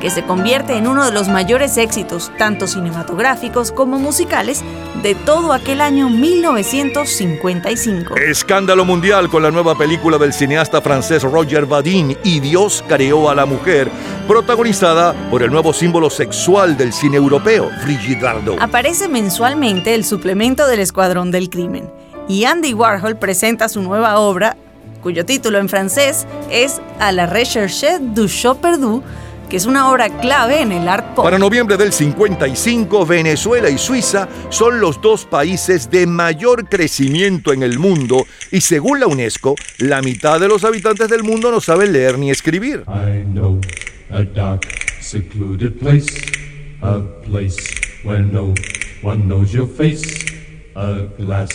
que se convierte en uno de los mayores éxitos, tanto cinematográficos como musicales, de todo aquel año 1955. Escándalo mundial con la nueva película del cineasta francés Roger Vadim y Dios creó a la mujer, protagonizada por el nuevo símbolo sexual del cine europeo, Brigitte Bardot. Aparece mensualmente el suplemento del Escuadrón del Crimen y Andy Warhol presenta su nueva obra, cuyo título en francés es A la recherche du chat perdu, que es una obra clave en el art pop. Para noviembre del 55, Venezuela y Suiza son los dos países de mayor crecimiento en el mundo y según la UNESCO, la mitad de los habitantes del mundo no saben leer ni escribir. I know a dark, secluded place, a place where no one knows your face, a glass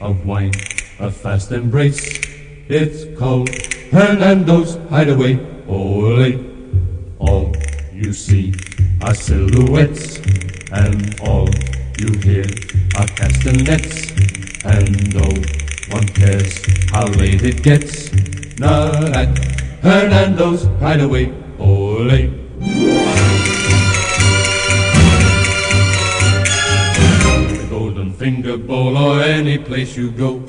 of wine, a fast embrace. It's called Hernando's Hideaway. Ole. All you see are silhouettes, and all you hear are castanets, and no one cares how late it gets. Not at Hernando's Hideaway. Ole. The Golden Finger Bowl or any place you go.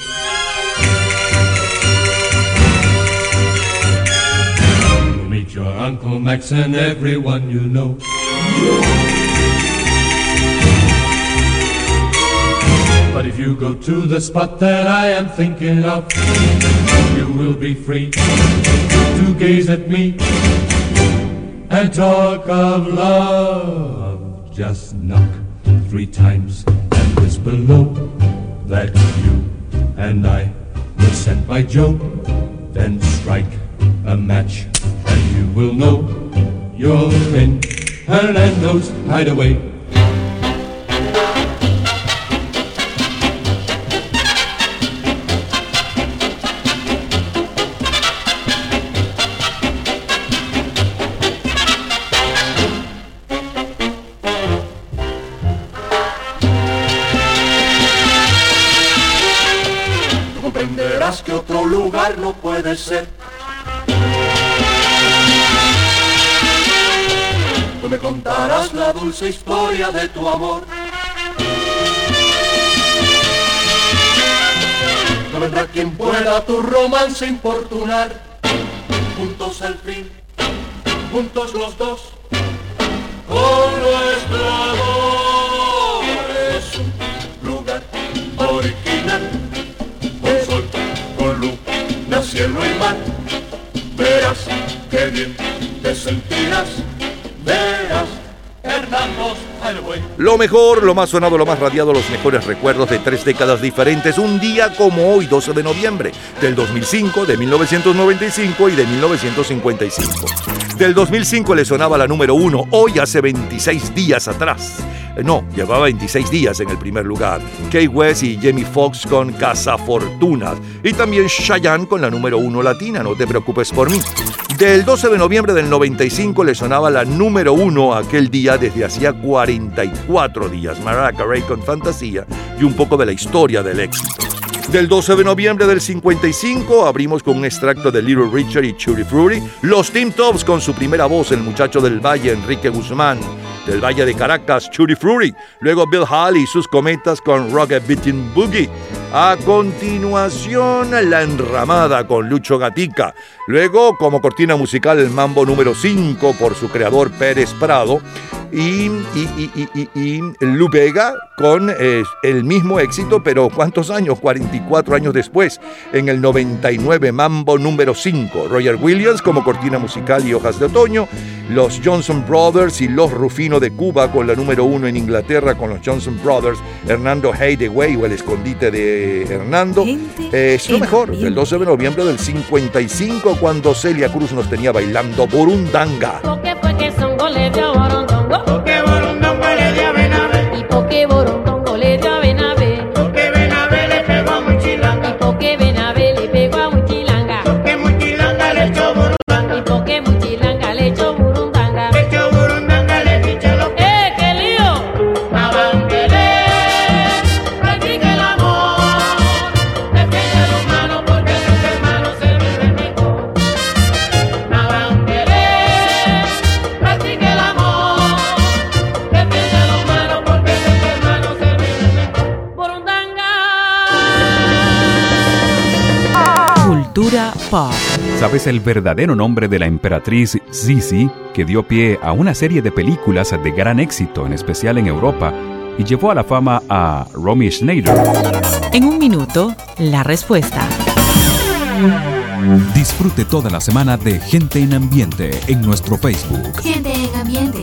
You'll meet your Uncle Max and everyone you know. But if you go to the spot that I am thinking of, you will be free to gaze at me and talk of love. Just knock three times and whisper low that you and I were sent by Joe. Then strike a match and you will know you're in Hernando's hideaway. Lugar no puede ser. Tú me contarás la dulce historia de tu amor. No vendrá quien pueda tu romance importunar. Juntos al fin, juntos los dos, con nuestro amor. Cielo y mar. Verás que bien te sentirás, verás Highway. Lo mejor, lo más sonado, lo más radiado, los mejores recuerdos de tres décadas diferentes, un día como hoy, 12 de noviembre, del 2005, de 1995 y de 1955. Del 2005 le sonaba la número uno, hoy hace 26 días atrás. Eh, No, llevaba 26 días en el primer lugar. Kay West y Jamie Foxx con Casa Fortunas. Y también Cheyenne con la número uno latina, no te preocupes por mí. Del 12 de noviembre del 95 le sonaba la número uno aquel día desde hacía 44 días. Mariah Carey con Fantasía y un poco de la historia del éxito. Del 12 de noviembre del 55 abrimos con un extracto de Little Richard y Tutti Frutti. Los Team Tops con su primera voz, el muchacho del Valle, Enrique Guzmán. Del Valle de Caracas, Tutti Frutti. Luego Bill Hall y sus cometas con Rocket Beating Boogie. A continuación, La Enramada con Lucho Gatica. Luego, como cortina musical, el Mambo número 5 por su creador Pérez Prado. Y, y, y, y, y, y Lu Vega con eh, el mismo éxito, pero ¿cuántos años? 44 años después, en el 99, Mambo número 5. Roger Williams como cortina musical y hojas de otoño. Los Johnson Brothers y Los Rufino de Cuba con la número 1 en Inglaterra con los Johnson Brothers. Hernando Hideaway o el escondite de Hernando. Eh, es lo mejor, del 12 de noviembre del 55, cuando Celia Cruz nos tenía bailando Burundanga. ¿Qué fue que Songo le dio a Borondongo? Porque Borondongo le dio a Benavé. ¿Y por qué Borondongo ¿Sabes el verdadero nombre de la emperatriz Sisi, que dio pie a una serie de películas de gran éxito, en especial en Europa, y llevó a la fama a Romy Schneider? En un minuto, la respuesta. Disfrute toda la semana de Gente en Ambiente en nuestro Facebook Gente en ambiente,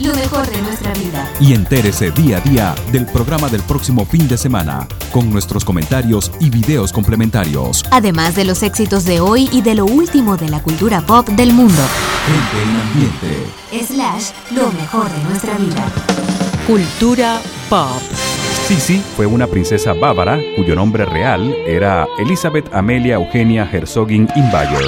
lo mejor de nuestra vida. y entérese día a día del programa del próximo fin de semana con nuestros comentarios y videos complementarios. Además de los éxitos de hoy y de lo último de la cultura pop del mundo. Gente en Ambiente. Slash, lo mejor de nuestra vida. Cultura Pop. Sisi fue una princesa bávara cuyo nombre real era Elizabeth Amelia Eugenia Herzogin Imbayer.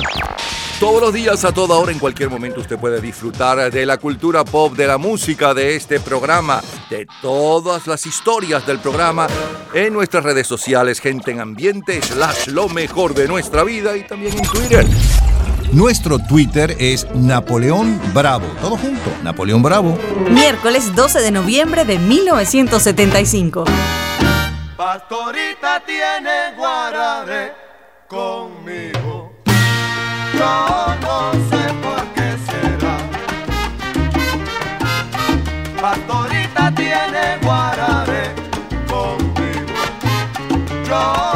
Todos los días, a toda hora, en cualquier momento, usted puede disfrutar de la cultura pop, de la música, de este programa, de todas las historias del programa en nuestras redes sociales, gente en ambiente, slash lo mejor de nuestra vida y también en Twitter. Nuestro Twitter es Napoleón Bravo. Todo junto, Napoleón Bravo. Miércoles 12 de noviembre de 1975. Pastorita tiene guarare conmigo. Yo no sé por qué será. Pastorita tiene guarare conmigo. Yo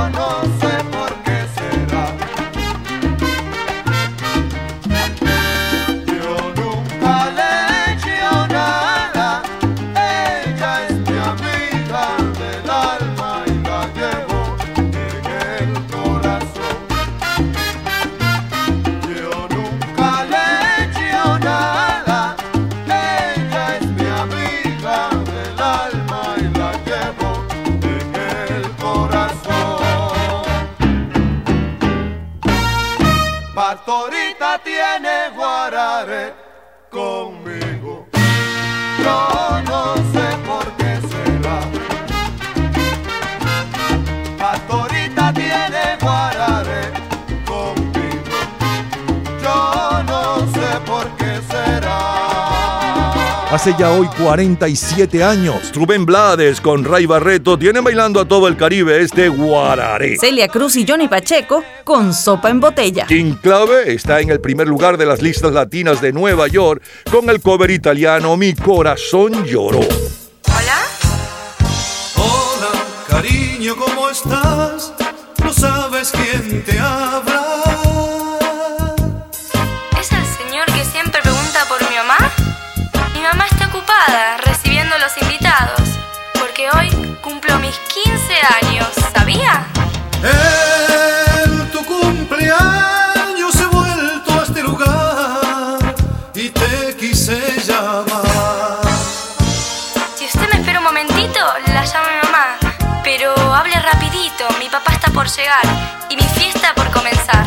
Hace ya hoy 47 años, Rubén Blades con Ray Barreto tienen bailando a todo el Caribe este guararé. Celia Cruz y Johnny Pacheco con Sopa en Botella. King Clave está en el primer lugar de las listas latinas de Nueva York con el cover italiano Mi corazón lloró. Hola, cariño, ¿cómo estás? No sabes quién te habla. Por llegar y mi fiesta por comenzar.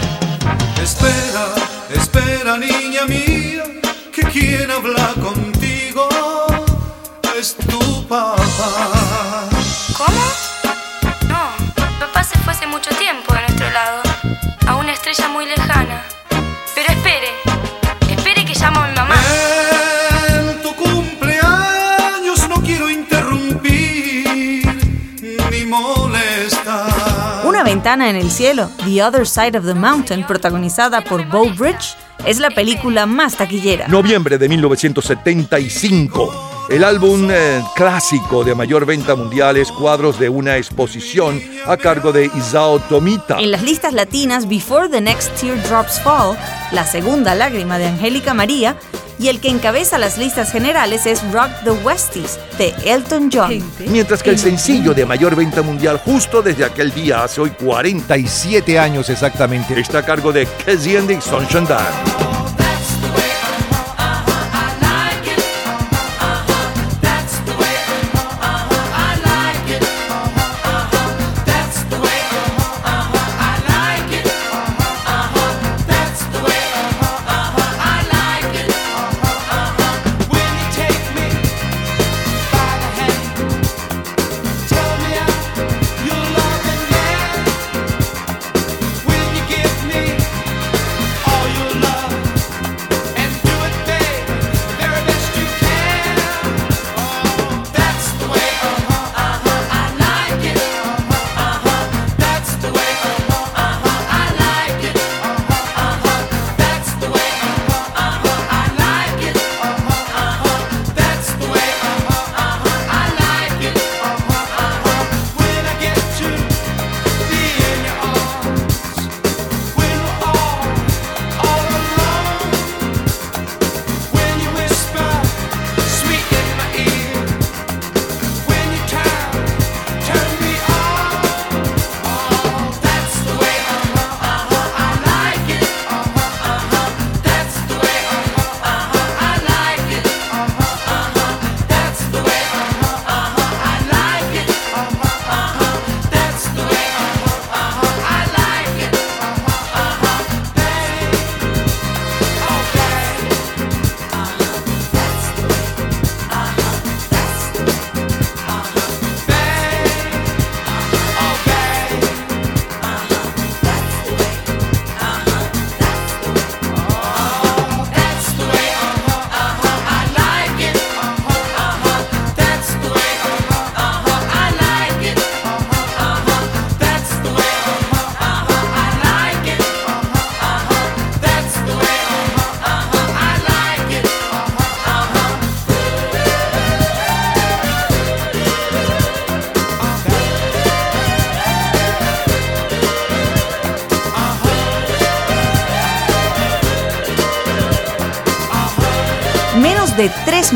Espera, espera, niña mía, que quien habla contigo es tu papá. ¿Cómo? No, papá se fue hace mucho tiempo de nuestro lado, a una estrella muy lejana. Una ventana en el cielo, The Other Side of the Mountain, protagonizada por Bo Bridge, es la película más taquillera. Noviembre de 1975. El álbum eh, clásico de mayor venta mundial es Cuadros de una exposición a cargo de Isao Tomita. En las listas latinas, Before the Next Teardrops Fall, La Segunda Lágrima de Angélica María, y el que encabeza las listas generales es Rock the Westies de Elton John. Mientras que el sencillo de mayor venta mundial justo desde aquel día, hace hoy 47 años exactamente, está a cargo de Casey and the Sunshine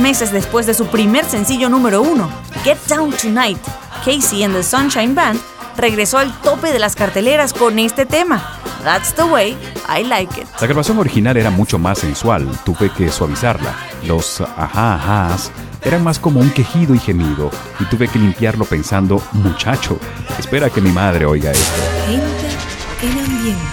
meses después de su primer sencillo número uno, Get Down Tonight, Casey and the Sunshine Band regresó al tope de las carteleras con este tema, That's the Way I Like It. La grabación original era mucho más sensual, tuve que suavizarla. Los ajá ajás eran más como un quejido y gemido, y tuve que limpiarlo pensando, muchacho, espera que mi madre oiga esto. Gente en ambiente.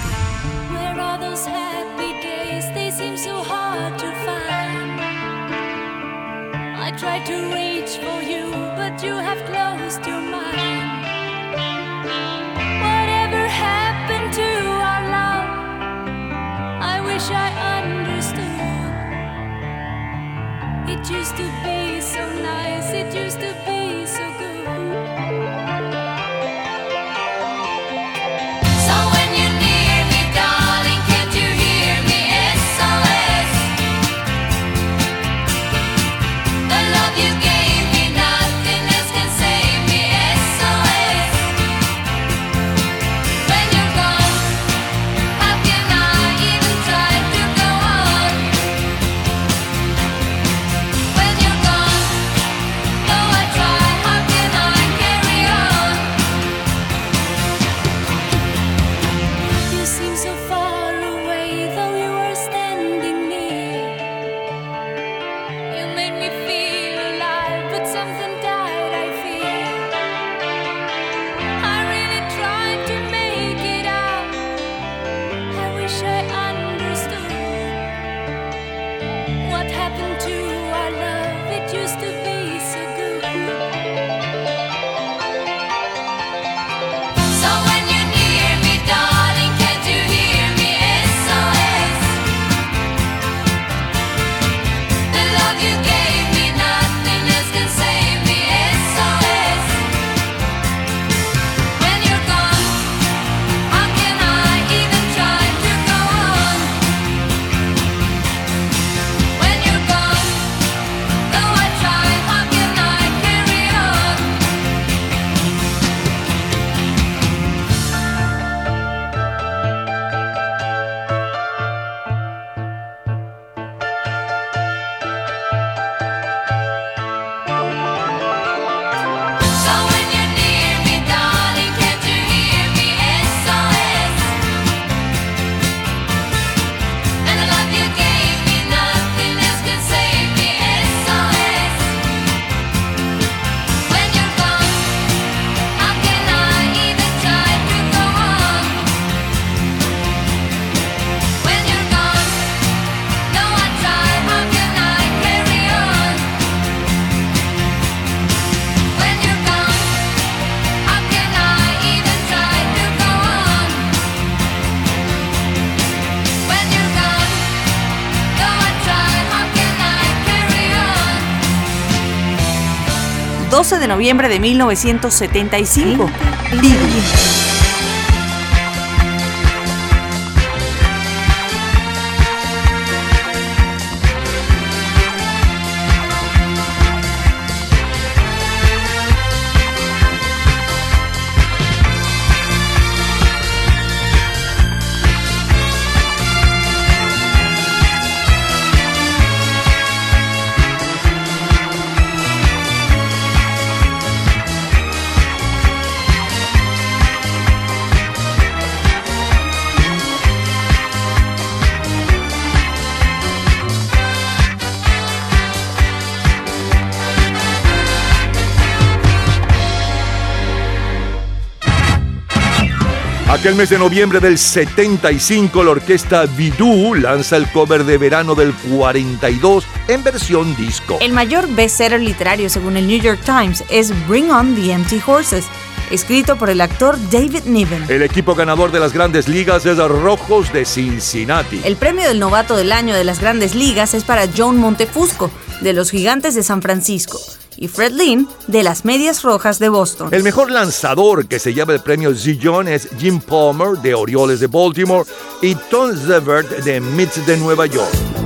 Noviembre de 1975. Aquel mes de noviembre del 75, la orquesta Vidú lanza el cover de verano del 42 en versión disco. El mayor bestseller literario según el New York Times es Bring On the Empty Horses, escrito por el actor David Niven. El equipo ganador de las grandes ligas es Rojos de Cincinnati. El premio del novato del año de las grandes ligas es para John Montefusco, de los Gigantes de San Francisco, y Fred Lynn, de las Medias Rojas de Boston. El mejor lanzador que se lleva el premio Zillon es Jim Palmer de Orioles de Baltimore y Tom Zevert de Mets de Nueva York.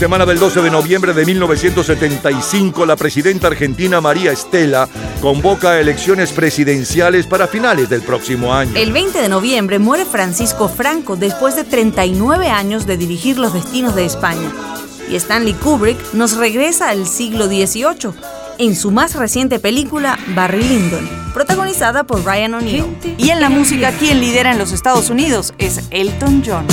Semana del 12 de noviembre de 1975, la presidenta argentina María Estela convoca elecciones presidenciales para finales del próximo año. El 20 de noviembre muere Francisco Franco después de 39 años de dirigir los destinos de España. Y Stanley Kubrick nos regresa al siglo XVIII en su más reciente película Barry Lyndon, protagonizada por Ryan O'Neill. Y en la música, quien lidera en los Estados Unidos es Elton John.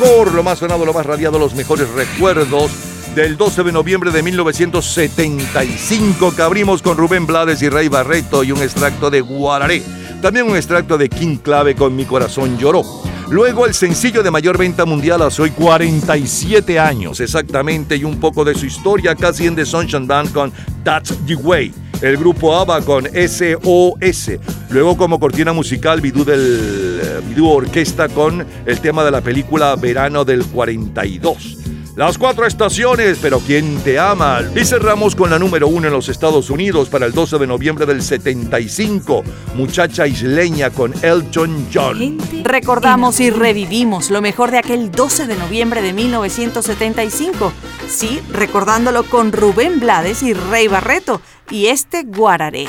Lo más sonado, lo más radiado, los mejores recuerdos del 12 de noviembre de 1975 que abrimos con Rubén Blades y Rey Barreto y un extracto de Guararé. También un extracto de King Clave con Mi Corazón Lloró. Luego el sencillo de mayor venta mundial hace hoy 47 años exactamente y un poco de su historia casi en The Sunshine Band con That's the Way. El grupo ABBA con SOS. Luego como cortina musical Bidú del Bidú Orquesta con el tema de la película Verano del 42. Las cuatro estaciones, pero ¿quién te ama? Y cerramos con la número uno en los Estados Unidos para el 12 de noviembre del 75, Muchacha Isleña con Elton John. Recordamos y revivimos lo mejor de aquel 12 de noviembre de 1975. Sí, recordándolo con Rubén Blades y Rey Barreto y este Guararé.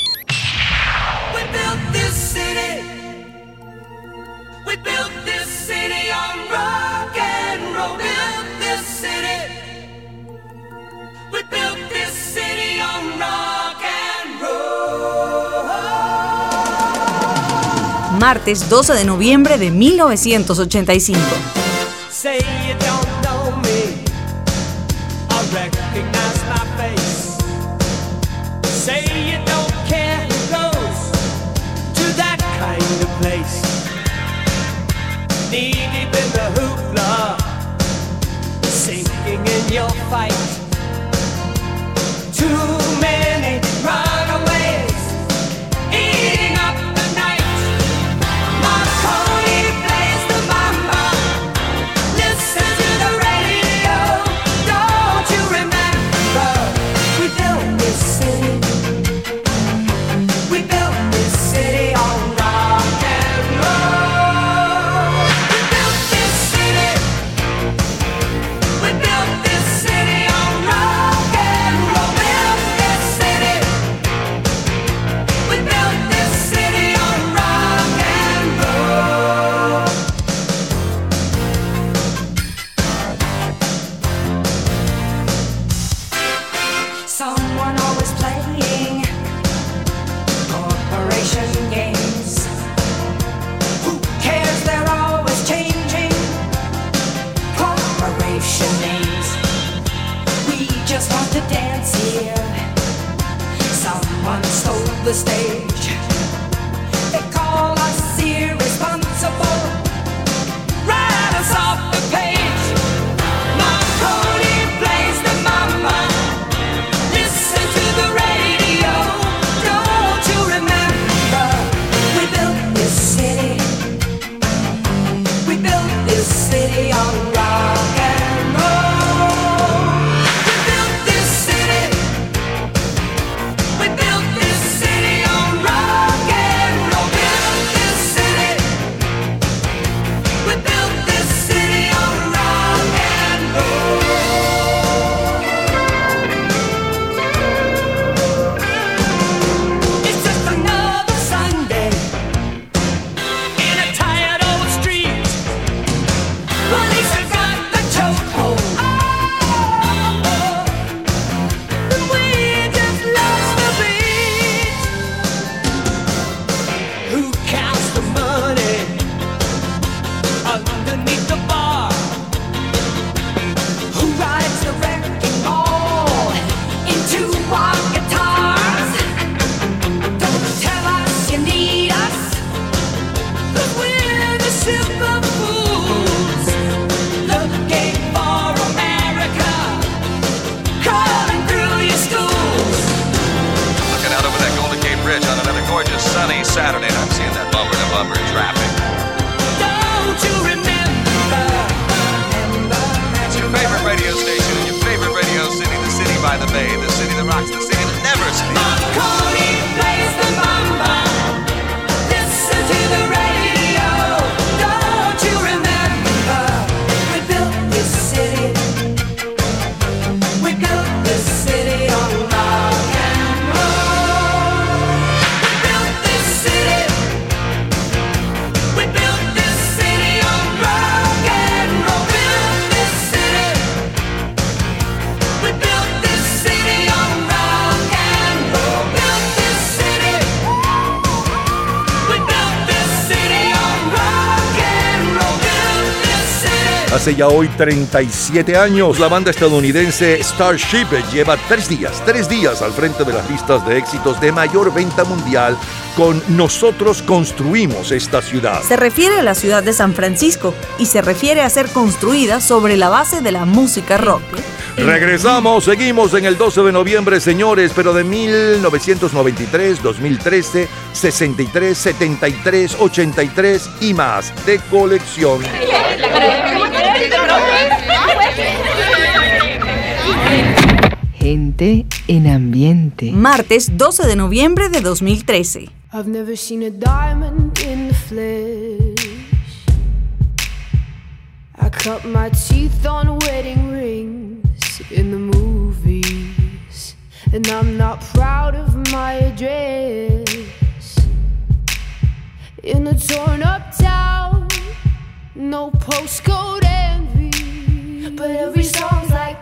Martes 12 de noviembre de 1985. Say you don't know me. I recognize my face. Say you don't care who goes to that kind of place. Knee deep in the hoopla, sinking in your fight. Hace ya hoy 37 años, la banda estadounidense Starship lleva tres días, tres días al frente de las listas de éxitos de mayor venta mundial con Nosotros construimos esta ciudad. Se refiere a la ciudad de San Francisco y se refiere a ser construida sobre la base de la música rock. Regresamos, seguimos en el 12 de noviembre, señores, pero de 1993, 2013, 63, 73, 83 y más de colección. Gente en ambiente. Martes 12 de noviembre de 2013. I've never seen a diamond in the flesh. I cut my teeth on wedding rings in the movies. And I'm not proud of my address. In a torn up town, no postcode envy. But every song's like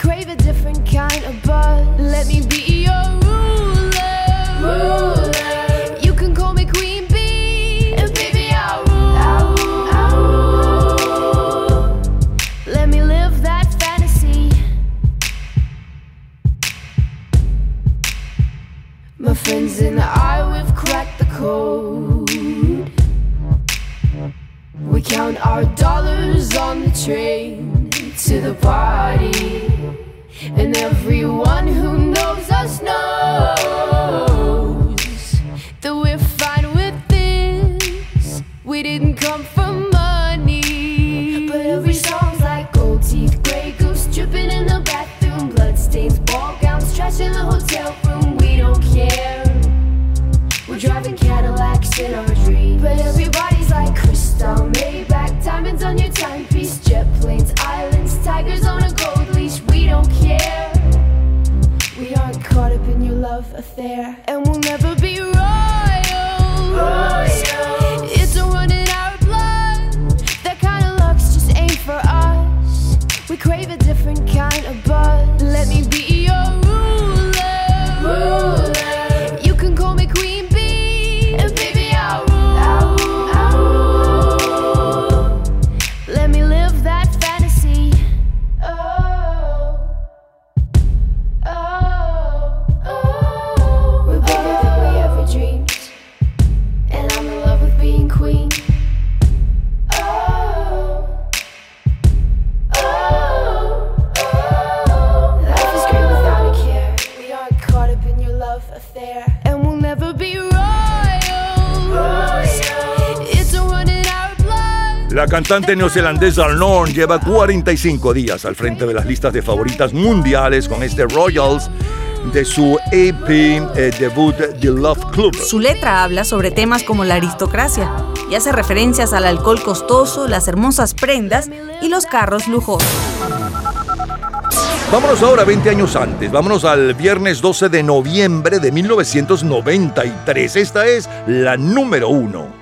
crave a different kind of buzz. Let me be your ruler. You can call me Queen Bee, and baby I'll rule. Let me live that fantasy. My friends and I, we've cracked the code. We count our dollars on the train to the party. And everyone who knows us knows that we're fine with this. We didn't come for money. But every song's like gold teeth, grey goose dripping in the bathroom, bloodstains, ball gowns, trash in the hotel room. We don't care. We're driving Cadillacs in our dreams. But everybody's care. We aren't caught up in your love affair, and we'll never be royal. It's a run in our blood. That kind of luck's just ain't for us. We crave a different kind of buzz. Let me be La cantante neozelandesa Lorne lleva 45 días al frente de las listas de favoritas mundiales con este Royals de su EP eh, debut The Love Club. Su letra habla sobre temas como la aristocracia y hace referencias al alcohol costoso, las hermosas prendas y los carros lujosos. Vámonos ahora 20 años antes, vámonos al viernes 12 de noviembre de 1993. Esta es la número uno.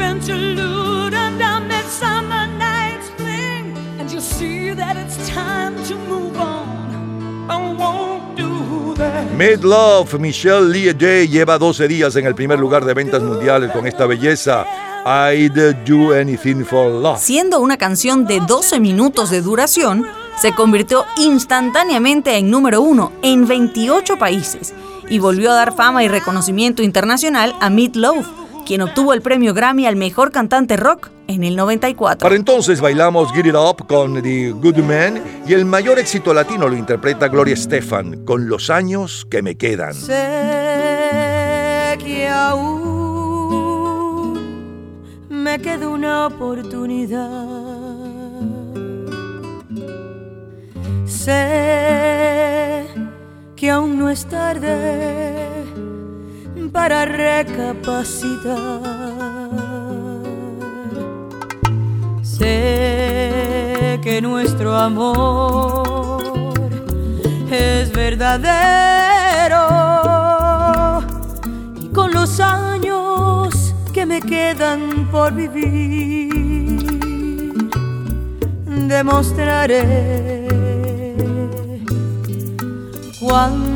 interlude Love, Michelle Liege lleva 12 días en el primer lugar de ventas mundiales con esta belleza. I'd Do Anything for Love. Siendo una canción de 12 minutos de duración, se convirtió instantáneamente en número uno en 28 países y volvió a dar fama y reconocimiento internacional a Meat Loaf quien obtuvo el premio Grammy al mejor cantante rock en el 94. Para entonces bailamos Get It Up con The Good Man y el mayor éxito latino lo interpreta Gloria Estefan con Los años que me quedan. Sé que aún me queda una oportunidad. Sé que aún no es tarde para recapacitar. Sé que nuestro amor es verdadero y con los años que me quedan por vivir demostraré cuánto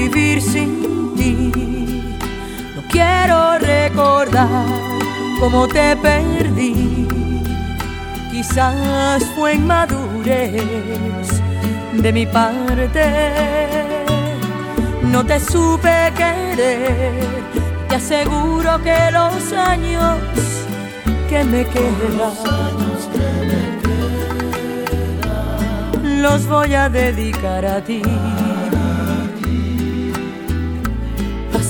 vivir sin ti. No quiero recordar cómo te perdí. Quizás fue inmadurez de mi parte. No te supe querer. Te aseguro que los años que me quedan los voy a dedicar a ti.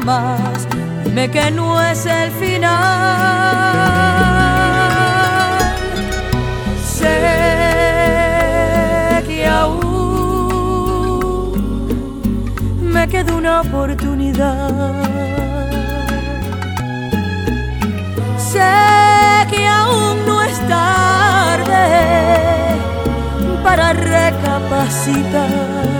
Dime que no es el final. Sé que aún me queda una oportunidad. Sé que aún no es tarde para recapacitar.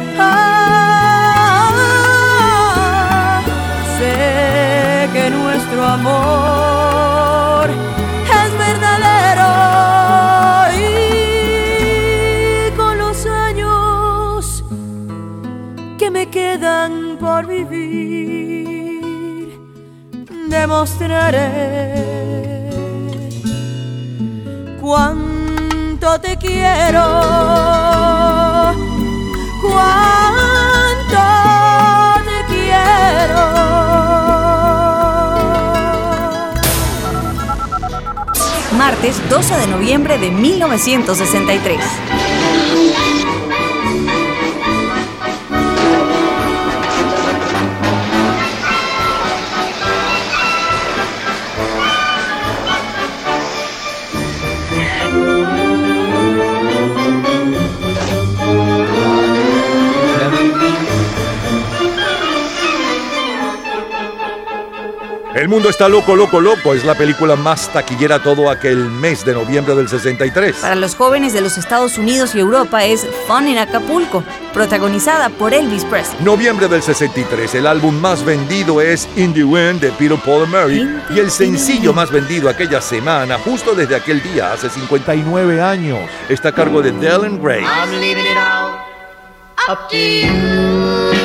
Nuestro amor es verdadero y con los años que me quedan por vivir demostraré cuánto te quiero cuánto te quiero martes 12 de noviembre de 1963. El mundo está loco, loco, loco. Es la película más taquillera todo aquel mes de noviembre del 63. Para los jóvenes de los Estados Unidos y Europa es Fun in Acapulco, protagonizada por Elvis Presley. Noviembre del 63, el álbum más vendido es In the Wind de Peter Paul and Mary y el sencillo más vendido aquella semana, justo desde aquel día, hace 59 años, está a cargo de Dylan Gray. I'm leaving it all up to you. You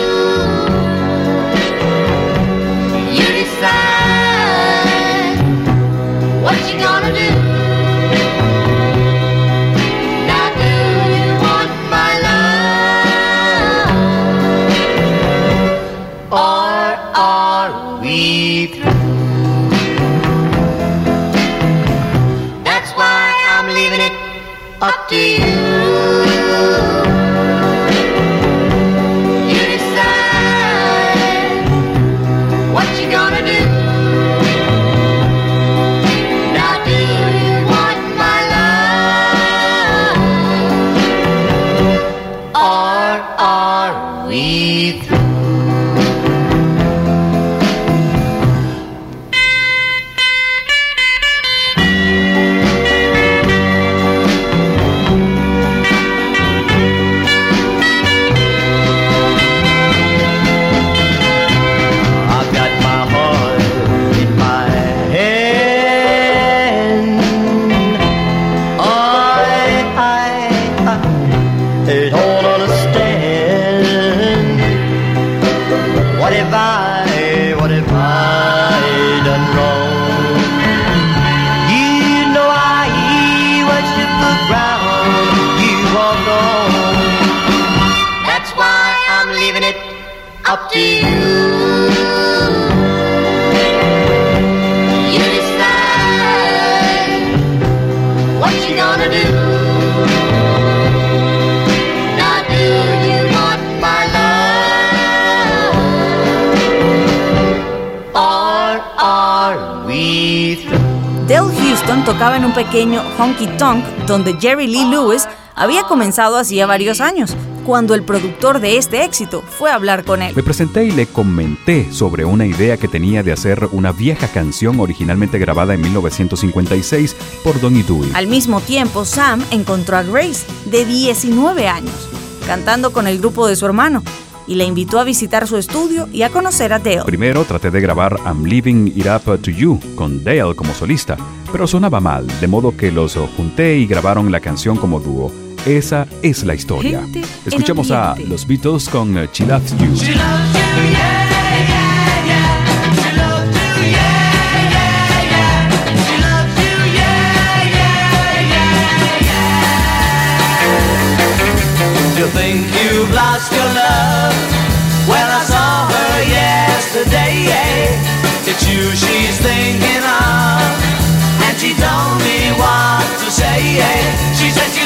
tocaba en un pequeño honky tonk donde Jerry Lee Lewis había comenzado hacía varios años, cuando el productor de este éxito fue a hablar con él. Me presenté y le comenté sobre una idea que tenía de hacer una vieja canción originalmente grabada en 1956 por Donny Dewey. Al mismo tiempo, Sam encontró a Grace, de 19 años, cantando con el grupo de su hermano, y le invitó a visitar su estudio y a conocer a Dale. Primero traté de grabar I'm Leaving It Up to You con Dale como solista, pero sonaba mal, de modo que los junté y grabaron la canción como dúo. Esa es la historia. Gente en Escuchemos a los Beatles con She Loves You. You you she's thinking of, and she told me what to say. She said she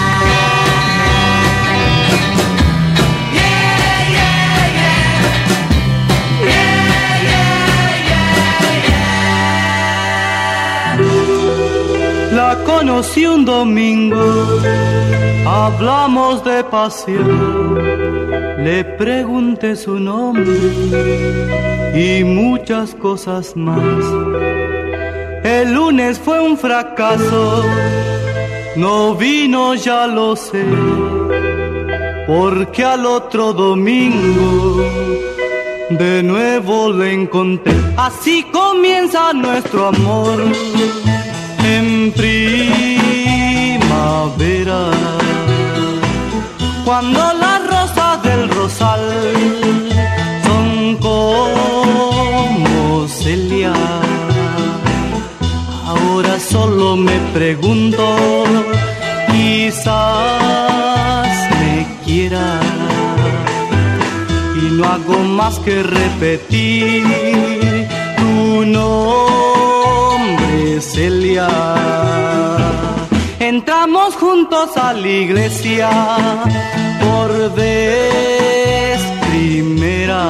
Conocí un domingo, hablamos de pasión, le pregunté su nombre y muchas cosas más. El lunes fue un fracaso, no vino ya lo sé, porque al otro domingo de nuevo le encontré. Así comienza nuestro amor en primavera. Cuando las rosas del rosal son como Celia. Ahora solo me pregunto, quizás me quiera. Y no hago más que repetir tu nombre, Celia. Entramos juntos a la iglesia por vez primera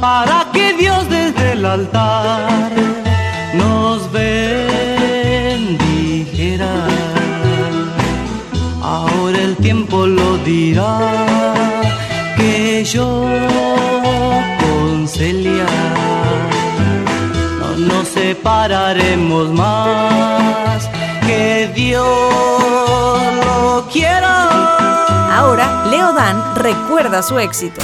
para que Dios desde el altar nos bendijera. Ahora el tiempo lo dirá que yo con Celia no nos separaremos más. Que Dios lo quiera. Ahora, Leo Dan recuerda su éxito.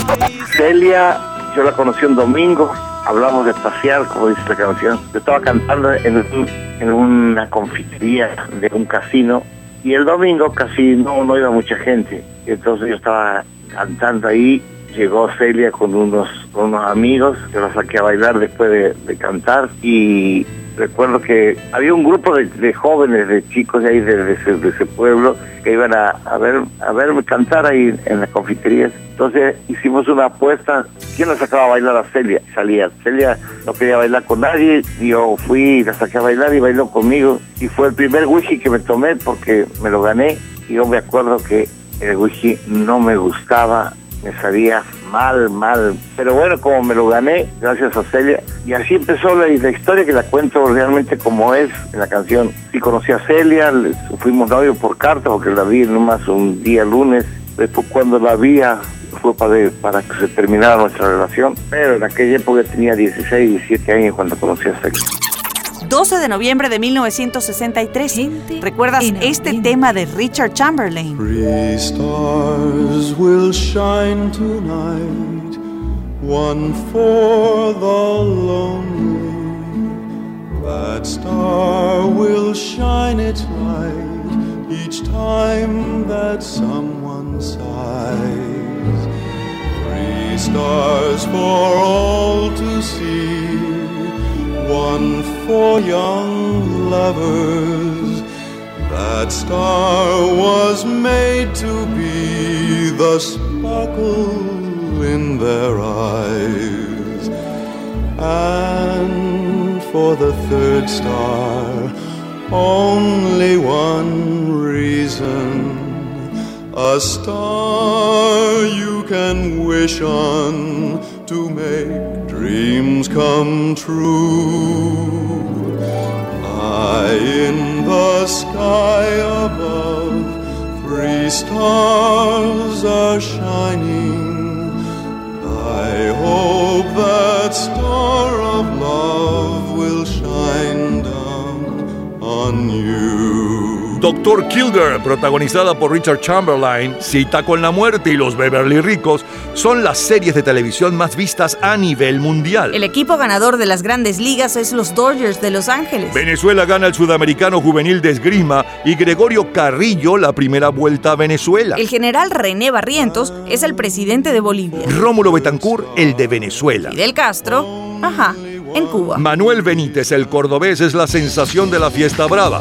Celia, yo la conocí un domingo, hablamos de pasear, como dice la canción. Yo estaba cantando en, un- en una confitería de un casino y el domingo casi no, no iba mucha gente. Entonces yo estaba cantando ahí, llegó Celia con unos, con unos amigos, yo la saqué a bailar después de, de cantar y recuerdo que había un grupo de, jóvenes, de chicos de ahí, de, ese, pueblo, que iban a, ver a verme cantar ahí en las confiterías. Entonces hicimos una apuesta, ¿quién la sacaba a bailar a Celia? Salía, Celia no quería bailar con nadie, yo fui y la saqué a bailar y bailó conmigo. Y fue el primer whisky que me tomé porque me lo gané. Y yo me acuerdo que el whisky no me gustaba, me sabía mal, mal. Pero bueno, como me lo gané, gracias a Celia. Y así empezó la, historia que la cuento realmente como es en la canción. Sí conocí a Celia, fuimos novios por carta porque la vi nomás un día lunes. Después cuando la vi fue para, para que se terminara nuestra relación. Pero en aquella época tenía 16, 17 años cuando conocí a Celia. 12 de noviembre de 1963. ¿Recuerdas este tema de Richard Chamberlain? Three stars will shine tonight, one for the lonely. That star will shine its light each time that someone sighs. Three stars for all to see, one for young lovers. That star was made to be the sparkle in their eyes. And for the third star, only one reason. A star you can wish on to make dreams come true. High in the sky above, three stars are shining. I hope that star of love will shine down on you. Doctor Kildare, protagonizada por Richard Chamberlain, Cita con la muerte y Los Beverly Ricos, son las series de televisión más vistas a nivel mundial. El equipo ganador de las grandes ligas es los Dodgers de Los Ángeles. Venezuela gana el sudamericano juvenil de esgrima y Gregorio Carrillo la primera vuelta a Venezuela. El general René Barrientos es el presidente de Bolivia. Rómulo Betancourt, el de Venezuela. Fidel Castro, ajá, en Cuba. Manuel Benítez, el cordobés, es la sensación de la fiesta brava.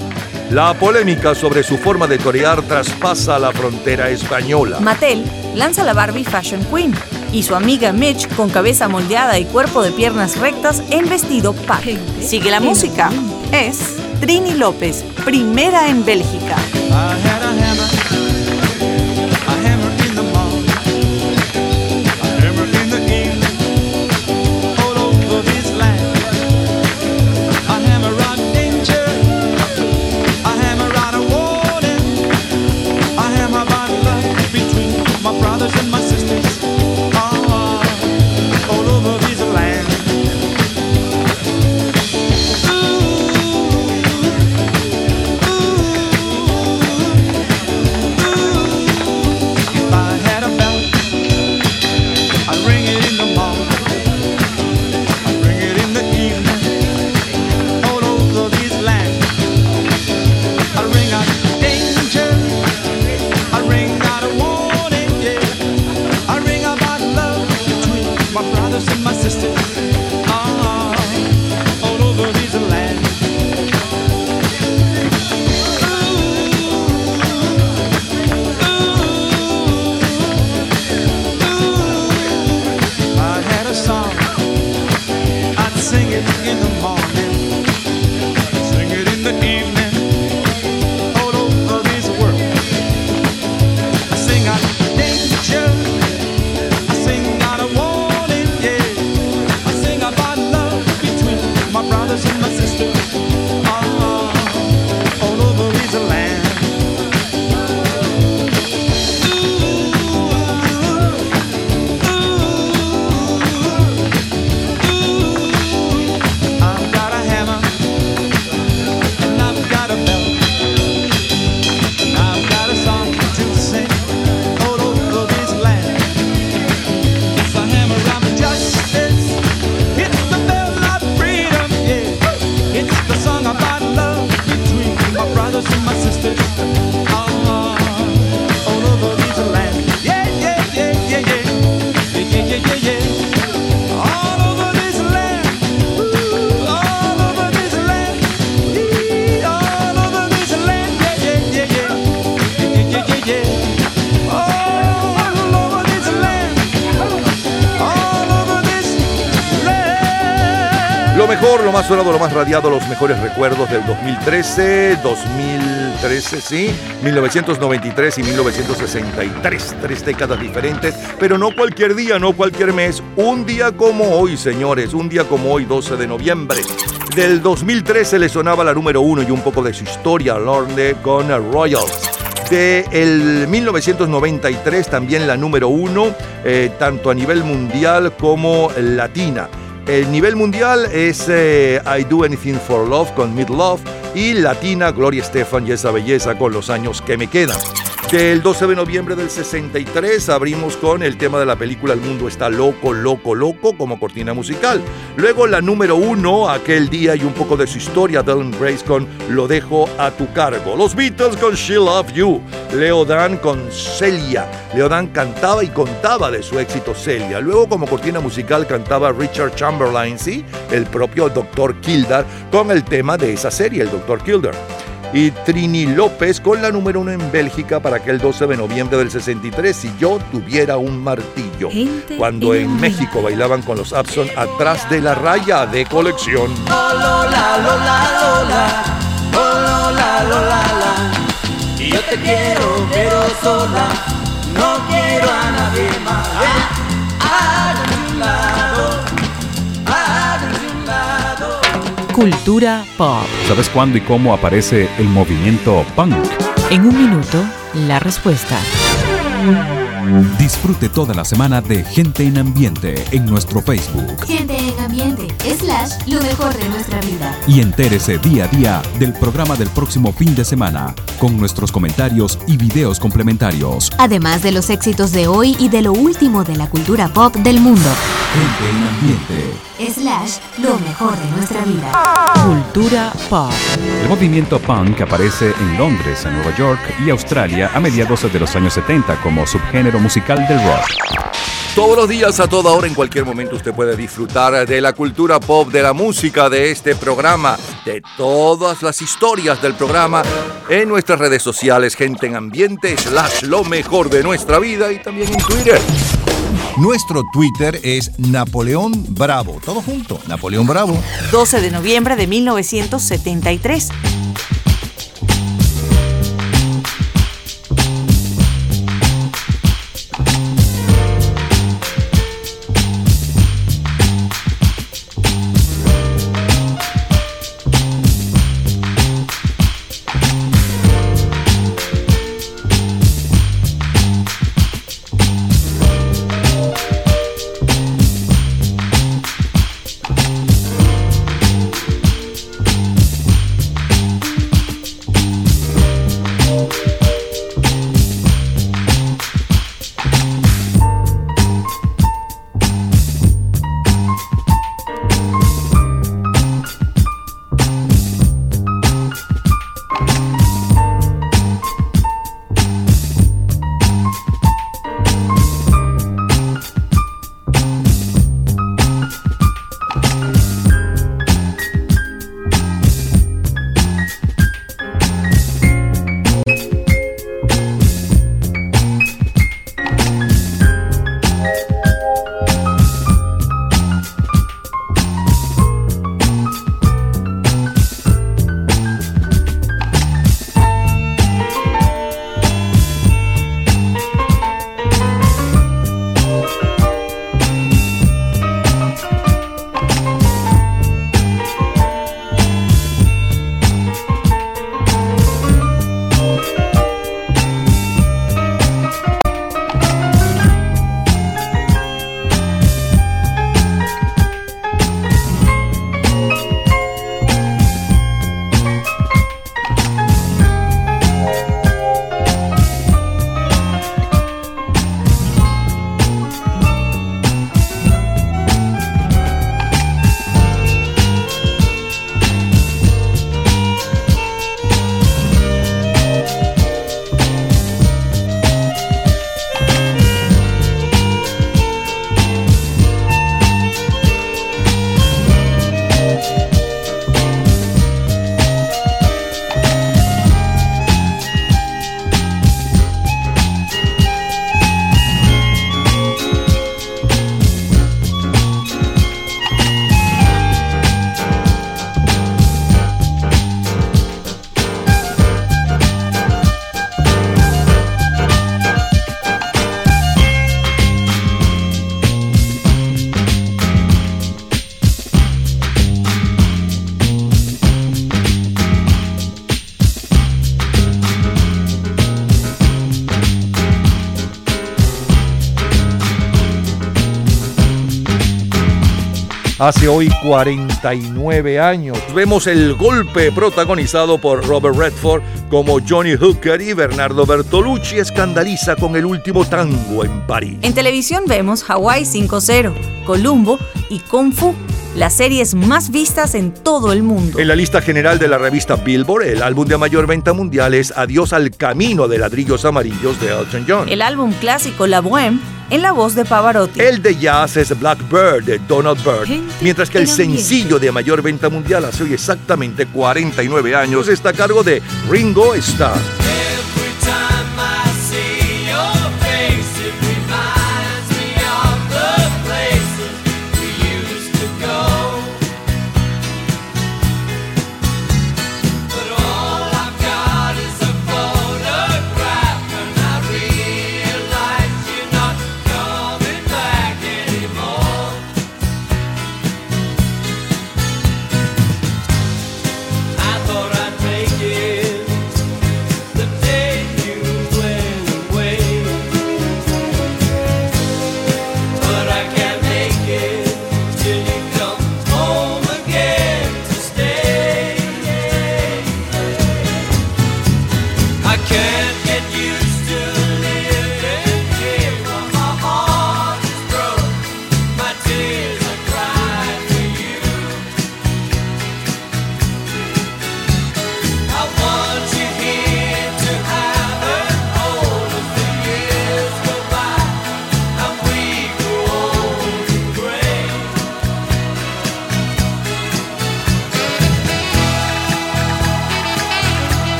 La polémica sobre su forma de torear traspasa la frontera española. Mattel lanza la Barbie Fashion Queen y su amiga Mitch con cabeza moldeada y cuerpo de piernas rectas en vestido pack. Sigue la música. Es Trini López, primera en Bélgica. Sonado, lo más radiado, los mejores recuerdos del 2013, 2013, sí, 1993 y 1963. Tres décadas diferentes, pero no cualquier día, no cualquier mes. Un día como hoy, señores, un día como hoy, 12 de noviembre. Del 2013 le sonaba la número uno y un poco de su historia, Lorne con Royals. De el 1993 también la número uno, eh, tanto a nivel mundial como latina. El nivel mundial es eh, I Do Anything for Love con Mid Love y latina Gloria Estefan y esa belleza con los años que me quedan. Del 12 de noviembre del 63 abrimos con el tema de la película El mundo está loco, loco, loco como cortina musical. Luego la número uno, aquel día y un poco de su historia, Dylan Grace con Lo dejo a tu cargo. Los Beatles con She Love You. Leo Dan con Celia. Leo Dan cantaba y contaba de su éxito Celia. Luego como cortina musical cantaba Richard Chamberlain, sí, el propio Dr. Kildare, con el tema de esa serie, el Dr. Kildare y Trini López con la número uno en Bélgica para aquel 12 de noviembre del 63 si yo tuviera un martillo. Cuando en México bailaban con los Abson atrás de la raya de colección. Lola, Lola, Lola, Lola, Lola, la. Y yo te quiero, pero sola, no quiero a nadie más. Háganse un Cultura pop. ¿Sabes cuándo y cómo aparece el movimiento punk? En un minuto, la respuesta. Disfrute toda la semana de Gente en Ambiente en nuestro Facebook. Gente en ambiente, slash, lo mejor de nuestra vida. Y entérese día a día del programa del próximo fin de semana, con nuestros comentarios y videos complementarios. Además de los éxitos de hoy y de lo último de la cultura pop del mundo. Gente en Ambiente. Slash, lo mejor de nuestra vida. Cultura pop. El movimiento punk aparece en Londres, en Nueva York y Australia a mediados de los años 70 como subgénero musical del rock. Todos los días, a toda hora, en cualquier momento, usted puede disfrutar de la cultura pop, de la música, de este programa, de todas las historias del programa en nuestras redes sociales, gente en ambiente, slash lo mejor de nuestra vida y también en Twitter. Nuestro Twitter es Napoleón Bravo. Todo junto, Napoleón Bravo. 12 de noviembre de 1973. Hace hoy 49 años. Vemos el golpe protagonizado por Robert Redford como Johnny Hooker y Bernardo Bertolucci escandaliza con el último tango en París. En televisión vemos Hawaii 5-0, Columbo y Kung Fu, las series más vistas en todo el mundo. En la lista general de la revista Billboard, el álbum de mayor venta mundial es Adiós al camino de ladrillos amarillos de Elton John. El álbum clásico La Bohème en la voz de Pavarotti. El de jazz es Blackbird de Donald Byrd, mientras que el sencillo de mayor venta mundial hace hoy exactamente 49 años está a cargo de Ringo Starr.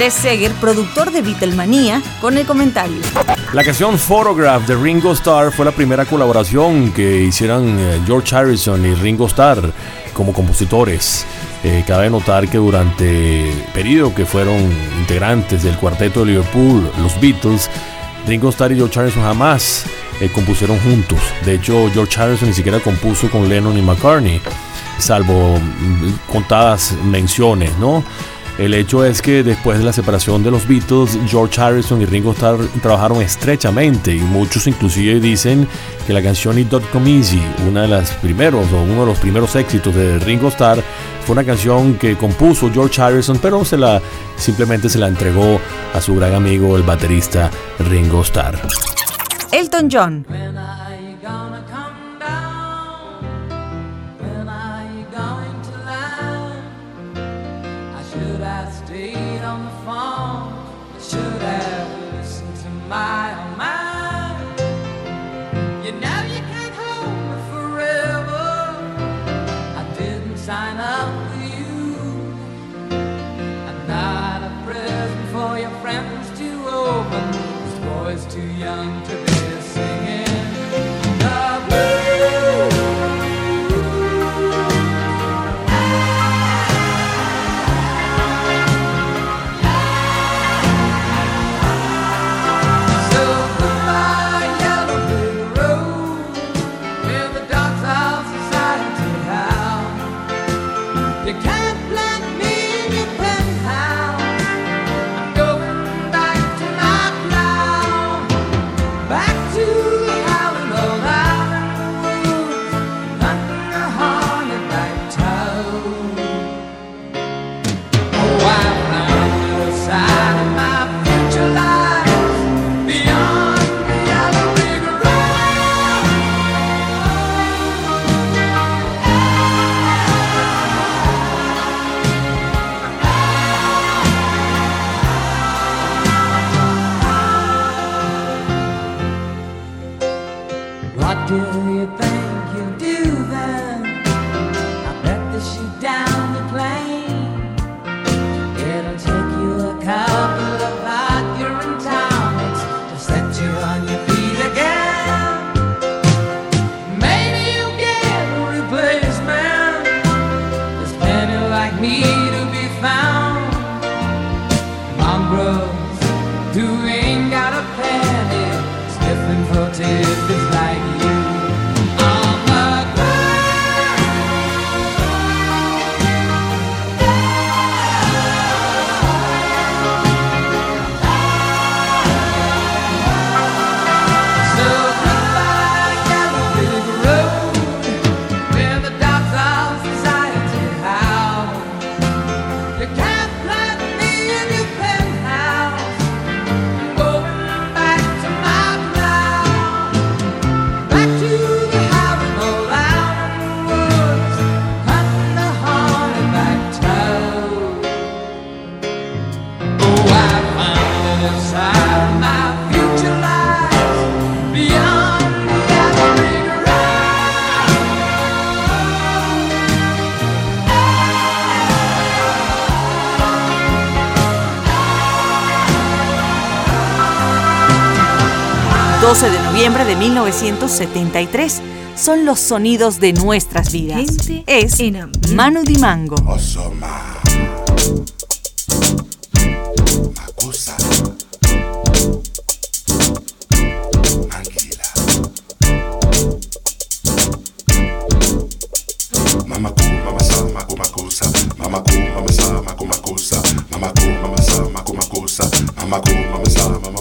Andrés Seger, productor de Beatlemania, con el comentario. La canción Photograph de Ringo Starr fue la primera colaboración que hicieran eh, George Harrison y Ringo Starr como compositores. Eh, cabe notar que durante el periodo que fueron integrantes del cuarteto de Liverpool, los Beatles, Ringo Starr y George Harrison jamás eh, compusieron juntos. De hecho, George Harrison ni siquiera compuso con Lennon y McCartney, salvo mm, contadas menciones, ¿no? El hecho es que después de la separación de los Beatles, George Harrison y Ringo Starr trabajaron estrechamente y muchos inclusive dicen que la canción It Don't Come Easy, una de primeros o uno de los primeros éxitos de Ringo Starr, fue una canción que compuso George Harrison, pero se la simplemente se la entregó a su gran amigo el baterista Ringo Starr. Elton John. 12 de noviembre de 1973. Son los sonidos de nuestras vidas. es Manu Dimango. Mama ku mama sa maku makusa Mama ku mama sa maku makusa Mama ku mama sa maku makusa Mama ku mama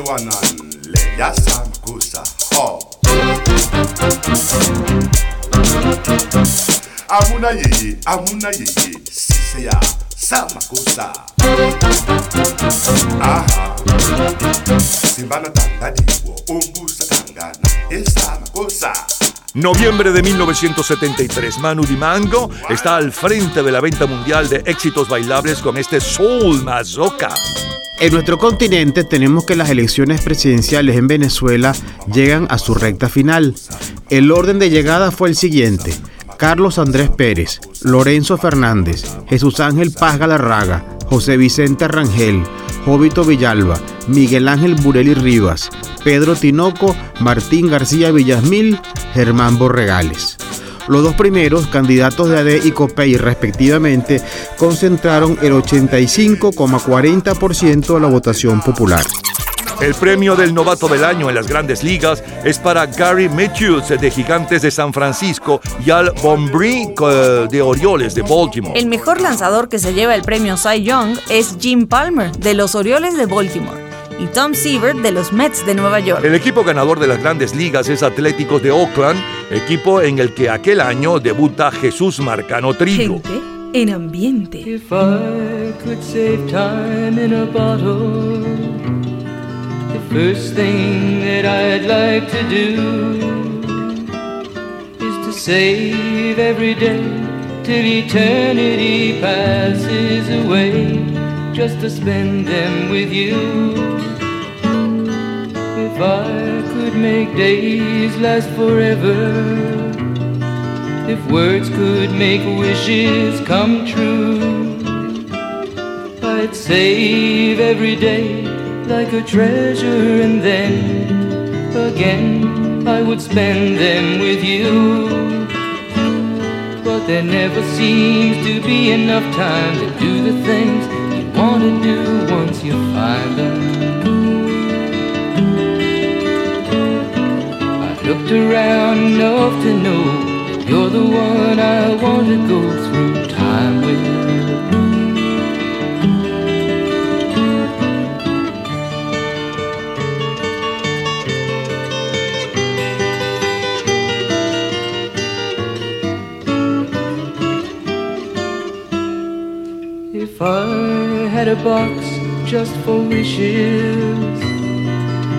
muna sisi ate wanan Le yasa makosa Ho Amuna yeye, amuna yeye Sisi ya sama kosa Aha Simbana tanga diwo, umbusa tangana Esa makosa Noviembre de 1973, Manu Dimango está al frente de la venta mundial de éxitos bailables con este Soul Mazoka. En nuestro continente tenemos que las elecciones presidenciales en Venezuela llegan a su recta final. El orden de llegada fue el siguiente. Carlos Andrés Pérez, Lorenzo Fernández, Jesús Ángel Paz Galarraga, José Vicente Rangel, Jovito Villalba, Miguel Ángel Bureli Rivas, Pedro Tinoco, Martín García Villasmil, Germán Borregales. Los dos primeros, candidatos de AD y COPEI respectivamente, concentraron el 85,40% de la votación popular. El premio del novato del año en las grandes ligas es para Gary Matthews de Gigantes de San Francisco y Al Bombry de Orioles de Baltimore. El mejor lanzador que se lleva el premio Cy Young es Jim Palmer de los Orioles de Baltimore y Tom Seaver de los Mets de Nueva York. El equipo ganador de las grandes ligas es Atléticos de Oakland, equipo en el que aquel año debuta Jesús Marcano Trillo. En ambiente. If I could save time in a bottle, the first thing that I'd like to do is to save every day till eternity passes away, just to spend them with you. If I could make days last forever. If words could make wishes come true, I'd save every day like a treasure, and then again I would spend them with you. But there never seems to be enough time to do the things you want to do once you find them. Looked around enough to know you're the one I want to go through time with. If I had a box just for wishes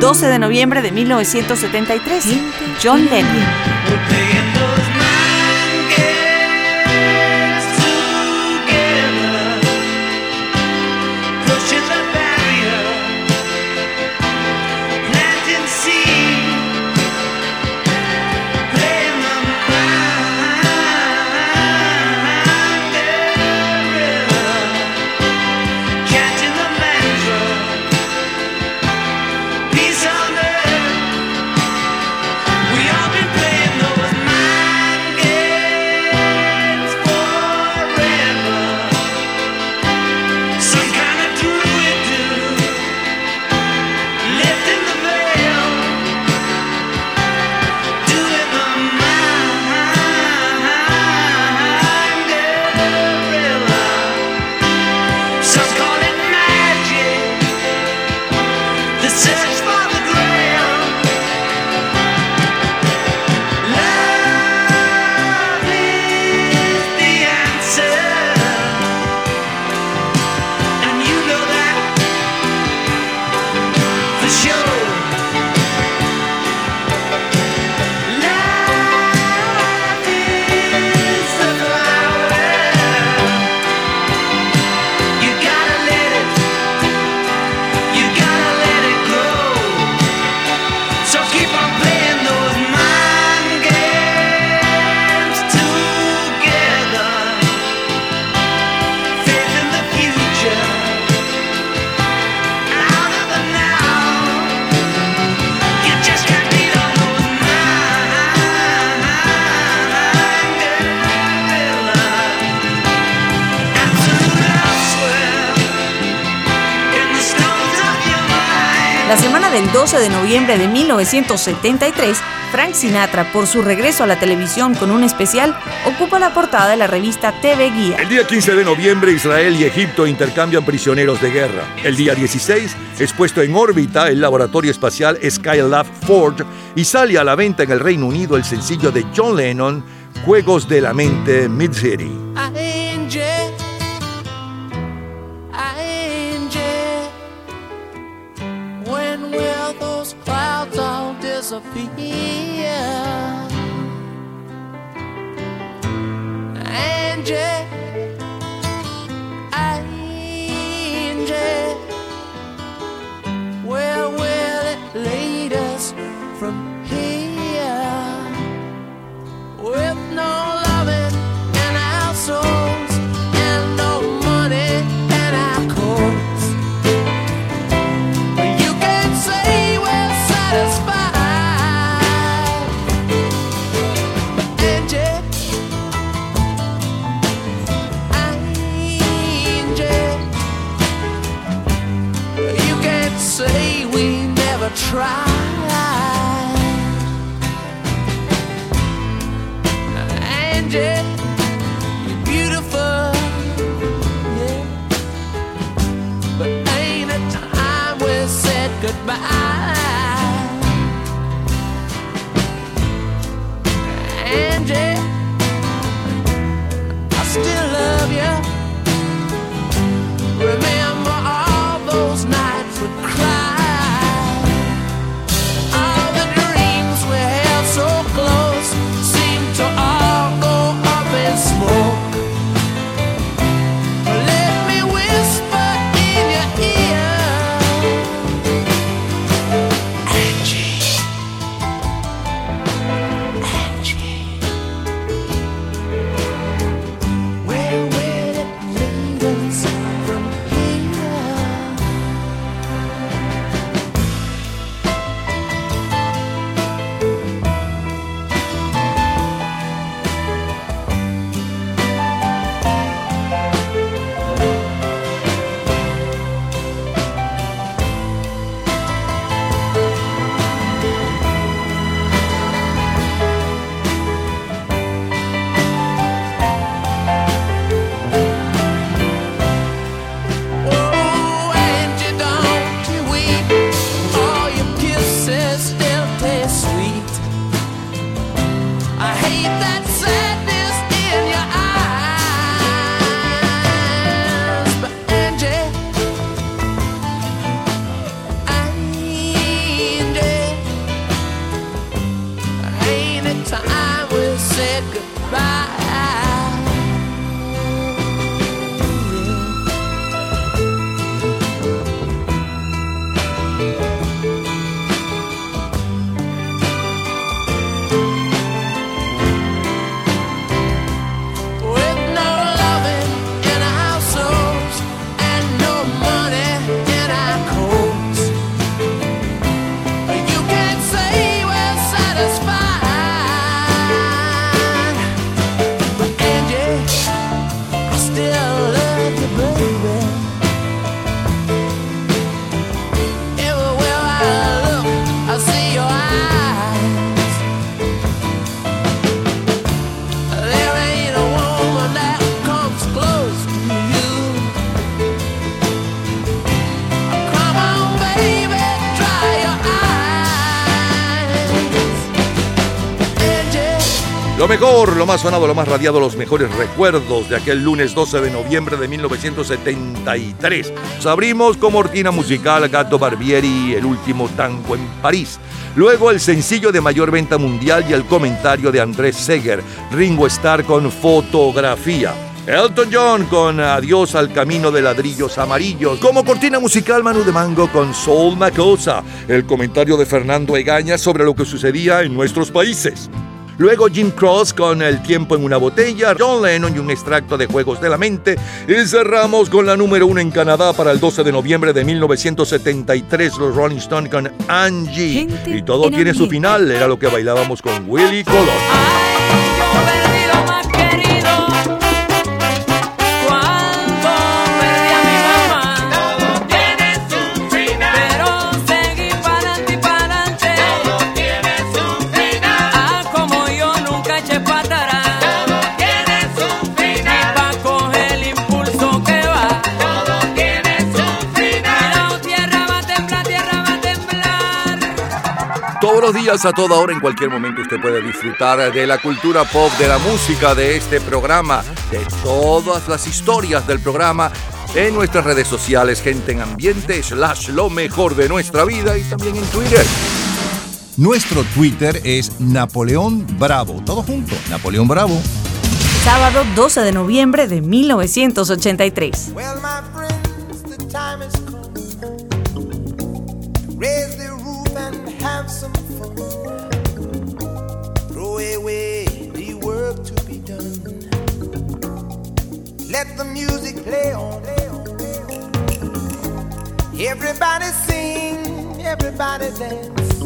Doce de noviembre de mil novecientos setenta y tres, John Lennon. noviembre de 1973, Frank Sinatra, por su regreso a la televisión con un especial, ocupa la portada de la revista TV Guía. El día 15 de noviembre, Israel y Egipto intercambian prisioneros de guerra. El día 16 es puesto en órbita el laboratorio espacial Skylab Ford y sale a la venta en el Reino Unido el sencillo de John Lennon, Juegos de la Mente Mid-City. Lo mejor, lo más sonado, lo más radiado, los mejores recuerdos de aquel lunes 12 de noviembre de 1973. Nos abrimos con Mortina Musical, Gato Barbieri, El último tango en París. Luego el sencillo de mayor venta mundial y el comentario de Andrés Seger, Ringo Starr con fotografía. Elton John con Adiós al camino de ladrillos amarillos. Como cortina musical, Manu de Mango con Soul Macosa. El comentario de Fernando Egaña sobre lo que sucedía en nuestros países. Luego Jim Cross con El tiempo en una botella, John Lennon y un extracto de Juegos de la Mente. Y cerramos con la número uno en Canadá para el 12 de noviembre de 1973, los Rolling Stones con Angie. y todo tiene su final, era lo que bailábamos con Willy Colón. Días, a toda hora, en cualquier momento, usted puede disfrutar de la cultura pop, de la música, de este programa, de todas las historias del programa en nuestras redes sociales, gente en ambiente, slash lo mejor de nuestra vida y también en Twitter. Nuestro Twitter es Napoleón Bravo. Todo junto, Napoleón Bravo. Sábado 12 de noviembre de 1983. Well, my friends, the time has come. Raise the roof and have some away the work to be done. Let the music play on. Everybody sing, everybody dance.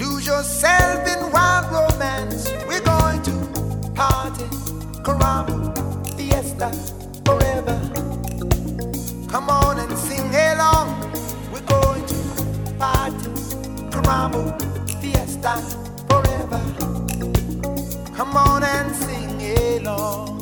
Lose yourself in wild romance. We're going to party, caramba, fiesta, forever. Come on and sing along. We're going to party, caramba, fiesta, forever. Come on and sing along.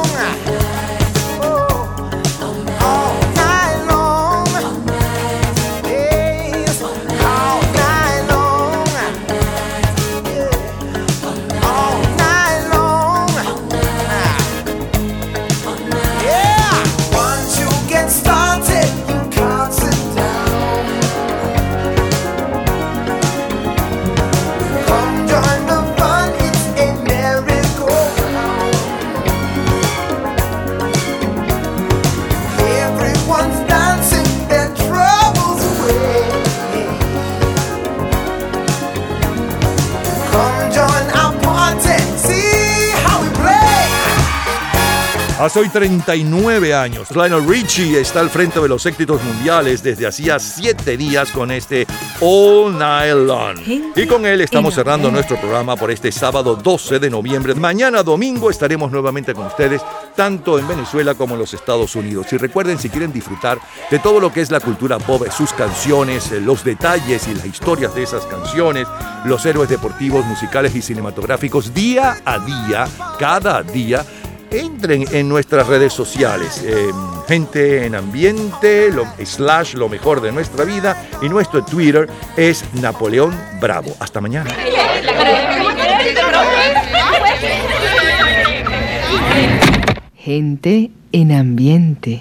Hace hoy 39 años, Lionel Richie está al frente de los éxitos mundiales desde hacía 7 días con este All Night Long. Y con él estamos cerrando nuestro programa por este sábado 12 de noviembre. Mañana domingo estaremos nuevamente con ustedes, tanto en Venezuela como en los Estados Unidos. Y recuerden, si quieren disfrutar de todo lo que es la cultura pop, sus canciones, eh, los detalles y las historias de esas canciones, los héroes deportivos, musicales y cinematográficos, día a día, cada día, entren en nuestras redes sociales. eh, gente en ambiente, slash lo mejor de nuestra vida. Y nuestro Twitter es Napoleón Bravo. Hasta mañana. Gente en ambiente.